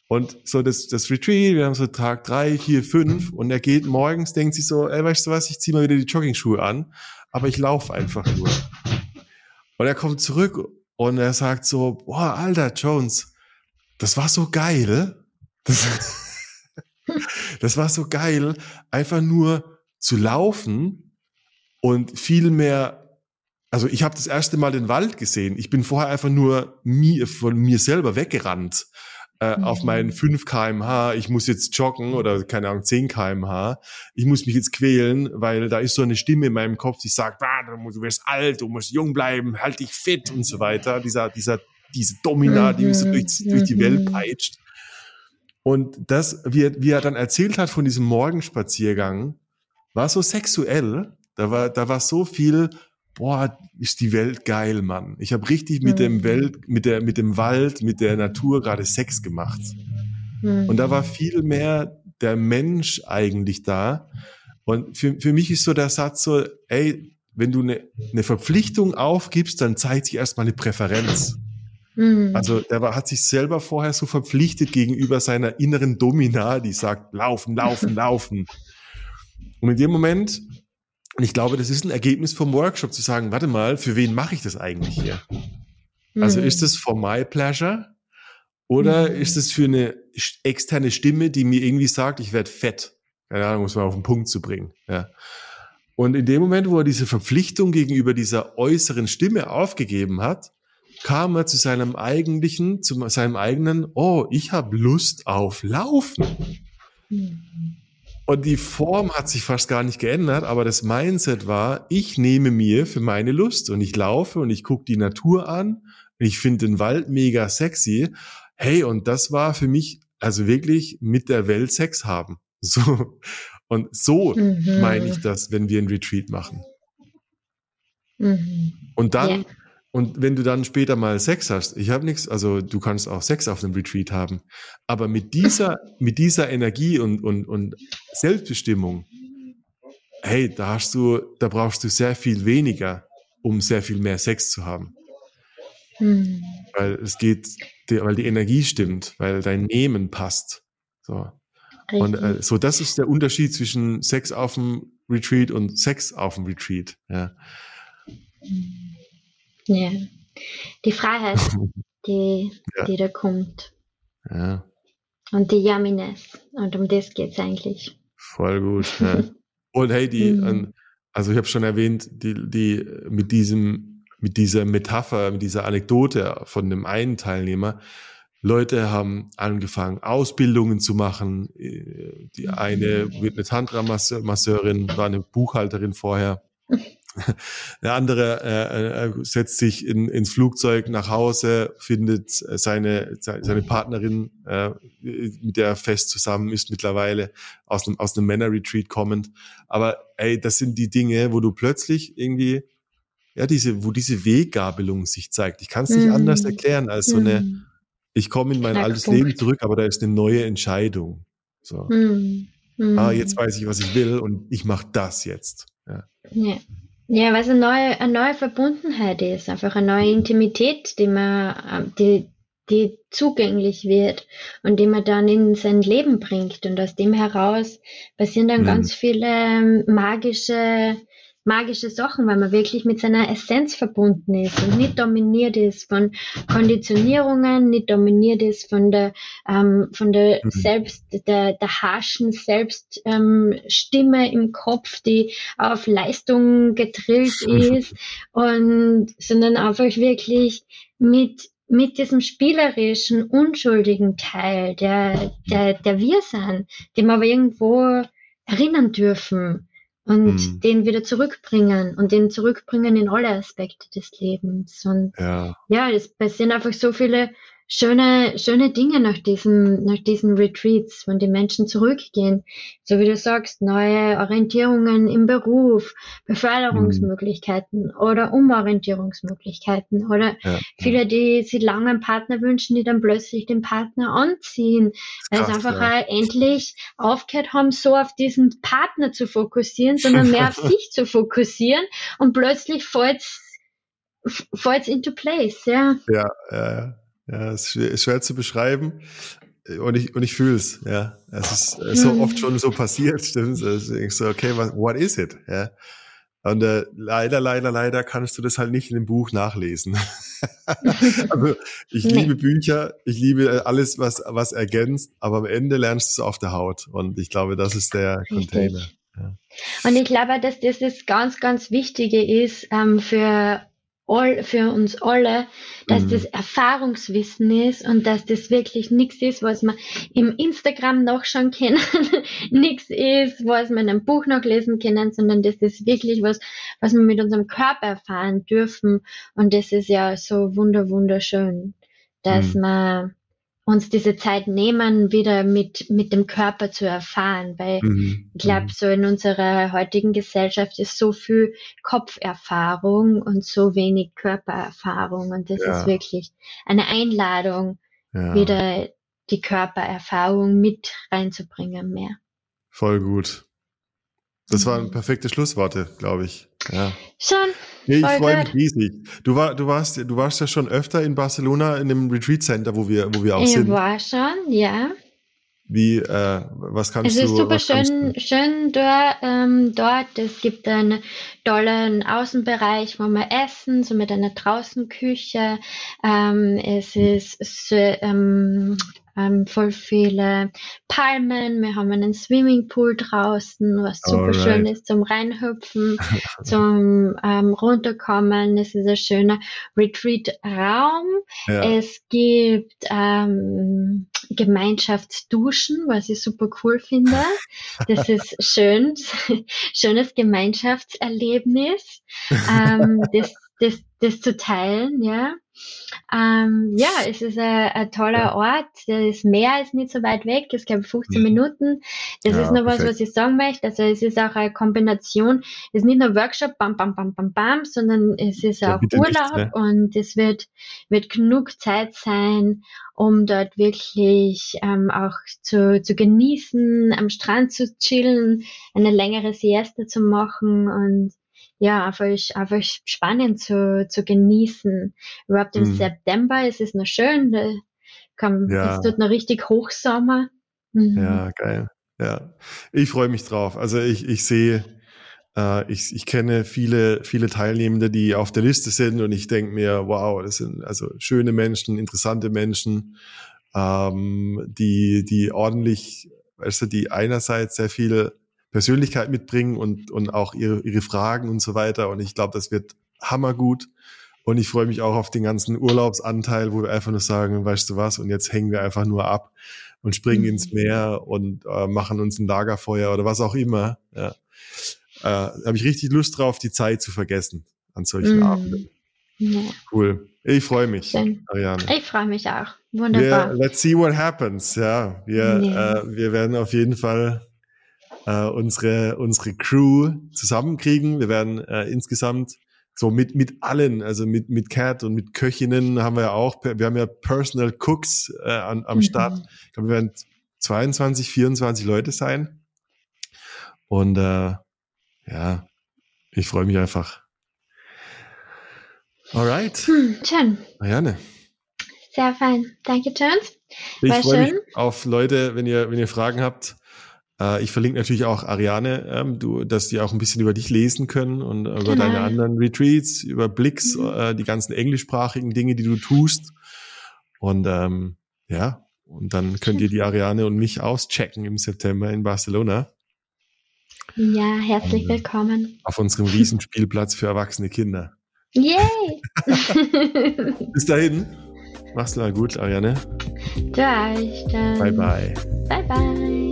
Und so das, das Retreat, wir haben so Tag drei, vier, fünf und er geht morgens, denkt sich so, ey, weißt du was, ich zieh mal wieder die Jogging-Schuhe an, aber ich laufe einfach nur. Und er kommt zurück und er sagt so, boah, Alter, Jones, das war so geil. Das, das war so geil, einfach nur zu laufen und viel mehr also ich habe das erste Mal den Wald gesehen. Ich bin vorher einfach nur mir, von mir selber weggerannt äh, mhm. auf meinen 5 kmh. Ich muss jetzt joggen oder keine Ahnung 10 kmh. Ich muss mich jetzt quälen, weil da ist so eine Stimme in meinem Kopf, die sagt, ah, du wirst alt, du musst jung bleiben, halt dich fit und so weiter. Dieser dieser diese Domina, die so durch, mhm. durch die Welt mhm. peitscht. Und das, wie er, wie er dann erzählt hat von diesem Morgenspaziergang, war so sexuell. Da war, da war so viel, boah, ist die Welt geil, Mann. Ich habe richtig mit dem mhm. Welt, mit der, mit dem Wald, mit der Natur gerade Sex gemacht. Und da war viel mehr der Mensch eigentlich da. Und für, für mich ist so der Satz so, ey, wenn du eine, eine Verpflichtung aufgibst, dann zeigt sich erstmal eine Präferenz. Mhm. Also der war, hat sich selber vorher so verpflichtet gegenüber seiner inneren Domina, die sagt, laufen, laufen, [laughs] laufen. Und in dem Moment, und ich glaube, das ist ein Ergebnis vom Workshop, zu sagen, warte mal, für wen mache ich das eigentlich hier? Mhm. Also ist es for my pleasure? Oder mhm. ist es für eine externe Stimme, die mir irgendwie sagt, ich werde fett? Keine Ahnung, muss man auf den Punkt zu bringen. Ja. Und in dem Moment, wo er diese Verpflichtung gegenüber dieser äußeren Stimme aufgegeben hat, kam er zu seinem eigentlichen, zu seinem eigenen, oh, ich habe Lust auf Laufen. Und die Form hat sich fast gar nicht geändert, aber das Mindset war, ich nehme mir für meine Lust und ich laufe und ich gucke die Natur an und ich finde den Wald mega sexy. Hey, und das war für mich also wirklich mit der Welt Sex haben. [laughs] So. Und so mhm. meine ich das, wenn wir ein Retreat machen. Mhm. Und dann, yeah. Und wenn du dann später mal Sex hast, ich habe nichts, also du kannst auch Sex auf einem Retreat haben, aber mit dieser, mit dieser Energie und, und, und Selbstbestimmung, hey, da hast du, da brauchst du sehr viel weniger, um sehr viel mehr Sex zu haben. Mhm. Weil es geht, weil die Energie stimmt, weil dein Nehmen passt. So. Und äh, so, das ist der Unterschied zwischen Sex auf dem Retreat und Sex auf dem Retreat. Ja. Ja. Die Freiheit, [laughs] die, ja. die da kommt. Ja. Und die Yumminess. Und um das geht es eigentlich. Voll gut. Ja. [laughs] Und hey, die, mhm. also ich habe schon erwähnt, die, die mit diesem, mit dieser Metapher, mit dieser Anekdote von dem einen Teilnehmer, Leute haben angefangen, Ausbildungen zu machen. Die eine wird eine Tantra-Masseurin, war eine Buchhalterin vorher. Der andere äh, äh, setzt sich in, ins Flugzeug nach Hause, findet seine, seine Partnerin, äh, mit der er fest zusammen ist mittlerweile, aus einem, aus einem Männer-Retreat kommend. Aber ey, das sind die Dinge, wo du plötzlich irgendwie, ja, diese, wo diese Weggabelung sich zeigt. Ich kann es nicht mm. anders erklären als so eine, mm. ich komme in mein altes Leben zurück, aber da ist eine neue Entscheidung. So. Mm. Ah, jetzt weiß ich, was ich will und ich mache das jetzt. Ja. ja. Ja, weil es eine neue, eine neue Verbundenheit ist, einfach eine neue Intimität, die man, ähm, die, die zugänglich wird und die man dann in sein Leben bringt. Und aus dem heraus passieren dann mhm. ganz viele ähm, magische magische Sachen, weil man wirklich mit seiner Essenz verbunden ist und nicht dominiert ist von Konditionierungen, nicht dominiert ist von der ähm, von der mhm. selbst der der harschen Selbststimme ähm, im Kopf, die auf Leistung getrillt [laughs] ist und sondern einfach wirklich mit mit diesem spielerischen, unschuldigen Teil, der, der, der wir sind, dem wir aber irgendwo erinnern dürfen und mhm. den wieder zurückbringen und den zurückbringen in alle Aspekte des Lebens. Und ja, ja es passieren einfach so viele schöne, schöne Dinge nach diesen, nach diesen Retreats, wenn die Menschen zurückgehen. So wie du sagst, neue Orientierungen im Beruf, Beförderungsmöglichkeiten mhm. oder Umorientierungsmöglichkeiten oder ja, viele, die sich lange einen Partner wünschen, die dann plötzlich den Partner anziehen, weil sie einfach ja. endlich aufgehört haben, so auf diesen Partner zu fokussieren, sondern mehr auf [laughs] sich zu fokussieren und plötzlich fällt es into place, ja. Ja, ja, ja. Ist schwer, ist schwer zu beschreiben. Und ich, und ich fühle es, ja. Es ist äh, so oft schon so passiert, [laughs] stimmt. Also ich so, okay, was, what is it? Ja. Und äh, leider, leider, leider kannst du das halt nicht in dem Buch nachlesen. [laughs] also ich nee. liebe Bücher, ich liebe äh, alles, was, was ergänzt, aber am Ende lernst du es auf der Haut. Und ich glaube, das ist der Richtig. Container. Ja. Und ich glaube, dass das das ganz, ganz Wichtige ist ähm, für all, für uns alle, dass mhm. das Erfahrungswissen ist und dass das wirklich nichts ist, was man im Instagram noch schon kennen, [laughs] nichts ist, was man in einem Buch noch lesen können, sondern das ist wirklich was, was wir mit unserem Körper erfahren dürfen. Und das ist ja so wunder, wunderschön, dass mhm. man uns diese Zeit nehmen, wieder mit, mit dem Körper zu erfahren, weil mhm. ich glaube, mhm. so in unserer heutigen Gesellschaft ist so viel Kopferfahrung und so wenig Körpererfahrung und das ja. ist wirklich eine Einladung, ja. wieder die Körpererfahrung mit reinzubringen mehr. Voll gut. Das waren perfekte Schlussworte, glaube ich. Ja. Schon. Nee, ich freue mich riesig. Du, war, du, warst, du warst ja schon öfter in Barcelona in dem Retreat Center, wo wir, wo wir auch ich sind. Ich war schon, ja. Wie, äh, was kannst du? Es ist super schön, schön dort, ähm, dort. Es gibt einen tollen Außenbereich, wo wir essen, so mit einer Draußenküche. Ähm, es ist so, ähm, ähm, voll viele Palmen. Wir haben einen Swimmingpool draußen, was super Alright. schön ist zum Reinhüpfen, [laughs] zum ähm, Runterkommen. Es ist ein schöner Retreat-Raum. Ja. Es gibt ähm, Gemeinschaftsduschen, was ich super cool finde. Das ist [laughs] schön, [laughs] schönes Gemeinschaftserlebnis. ähm, das das, das zu teilen, ja. Ähm, ja, es ist ein, ein toller. Ort. Das Meer ist nicht so weit weg. Es gibt 15 mhm. Minuten. Das ja, ist noch perfekt. was, was ich sagen möchte. Also es ist auch eine Kombination. Es ist nicht nur Workshop, bam, bam, bam, bam, bam, sondern es ist ja, auch Urlaub nicht, ne? und es wird, wird genug Zeit sein, um dort wirklich ähm, auch zu, zu genießen, am Strand zu chillen, eine längere Siesta zu machen und ja, einfach, einfach spannend zu, zu genießen. Überhaupt im mhm. September ist es noch schön, da kann, ja. es tut noch richtig Hochsommer. Mhm. Ja, geil. Ja, ich freue mich drauf. Also ich, ich sehe, äh, ich, ich kenne viele, viele Teilnehmende, die auf der Liste sind und ich denke mir, wow, das sind also schöne Menschen, interessante Menschen, ähm, die, die ordentlich, weißt du, die einerseits sehr viel Persönlichkeit mitbringen und, und auch ihre, ihre Fragen und so weiter. Und ich glaube, das wird hammergut. Und ich freue mich auch auf den ganzen Urlaubsanteil, wo wir einfach nur sagen, weißt du was, und jetzt hängen wir einfach nur ab und springen ins mhm. Meer und äh, machen uns ein Lagerfeuer oder was auch immer. Ja. Äh, Habe ich richtig Lust drauf, die Zeit zu vergessen an solchen mm. Abenden. Ja. Cool. Ich freue mich, Ariane. Ich freue mich auch. Wunderbar. Wir, let's see what happens. Ja, wir, ja. Äh, wir werden auf jeden Fall äh, unsere, unsere Crew zusammenkriegen. Wir werden äh, insgesamt so mit, mit allen, also mit, mit Cat und mit Köchinnen haben wir ja auch, wir haben ja Personal Cooks äh, an, am mhm. Start. Ich glaube, wir werden 22, 24 Leute sein. Und äh, ja, ich freue mich einfach. Alright. Hm, schön. Marianne. Sehr fein. Danke, Jones. Ich freue mich auf Leute, wenn ihr, wenn ihr Fragen habt, äh, ich verlinke natürlich auch Ariane, ähm, du, dass die auch ein bisschen über dich lesen können und über genau. deine anderen Retreats, über Blicks, mhm. äh, die ganzen englischsprachigen Dinge, die du tust. Und ähm, ja, und dann könnt ihr die Ariane und mich auschecken im September in Barcelona. Ja, herzlich und, äh, willkommen. Auf unserem Riesenspielplatz für erwachsene Kinder. Yay! [laughs] Bis dahin. Mach's mal gut, Ariane. Dann. Bye, bye. Bye, bye.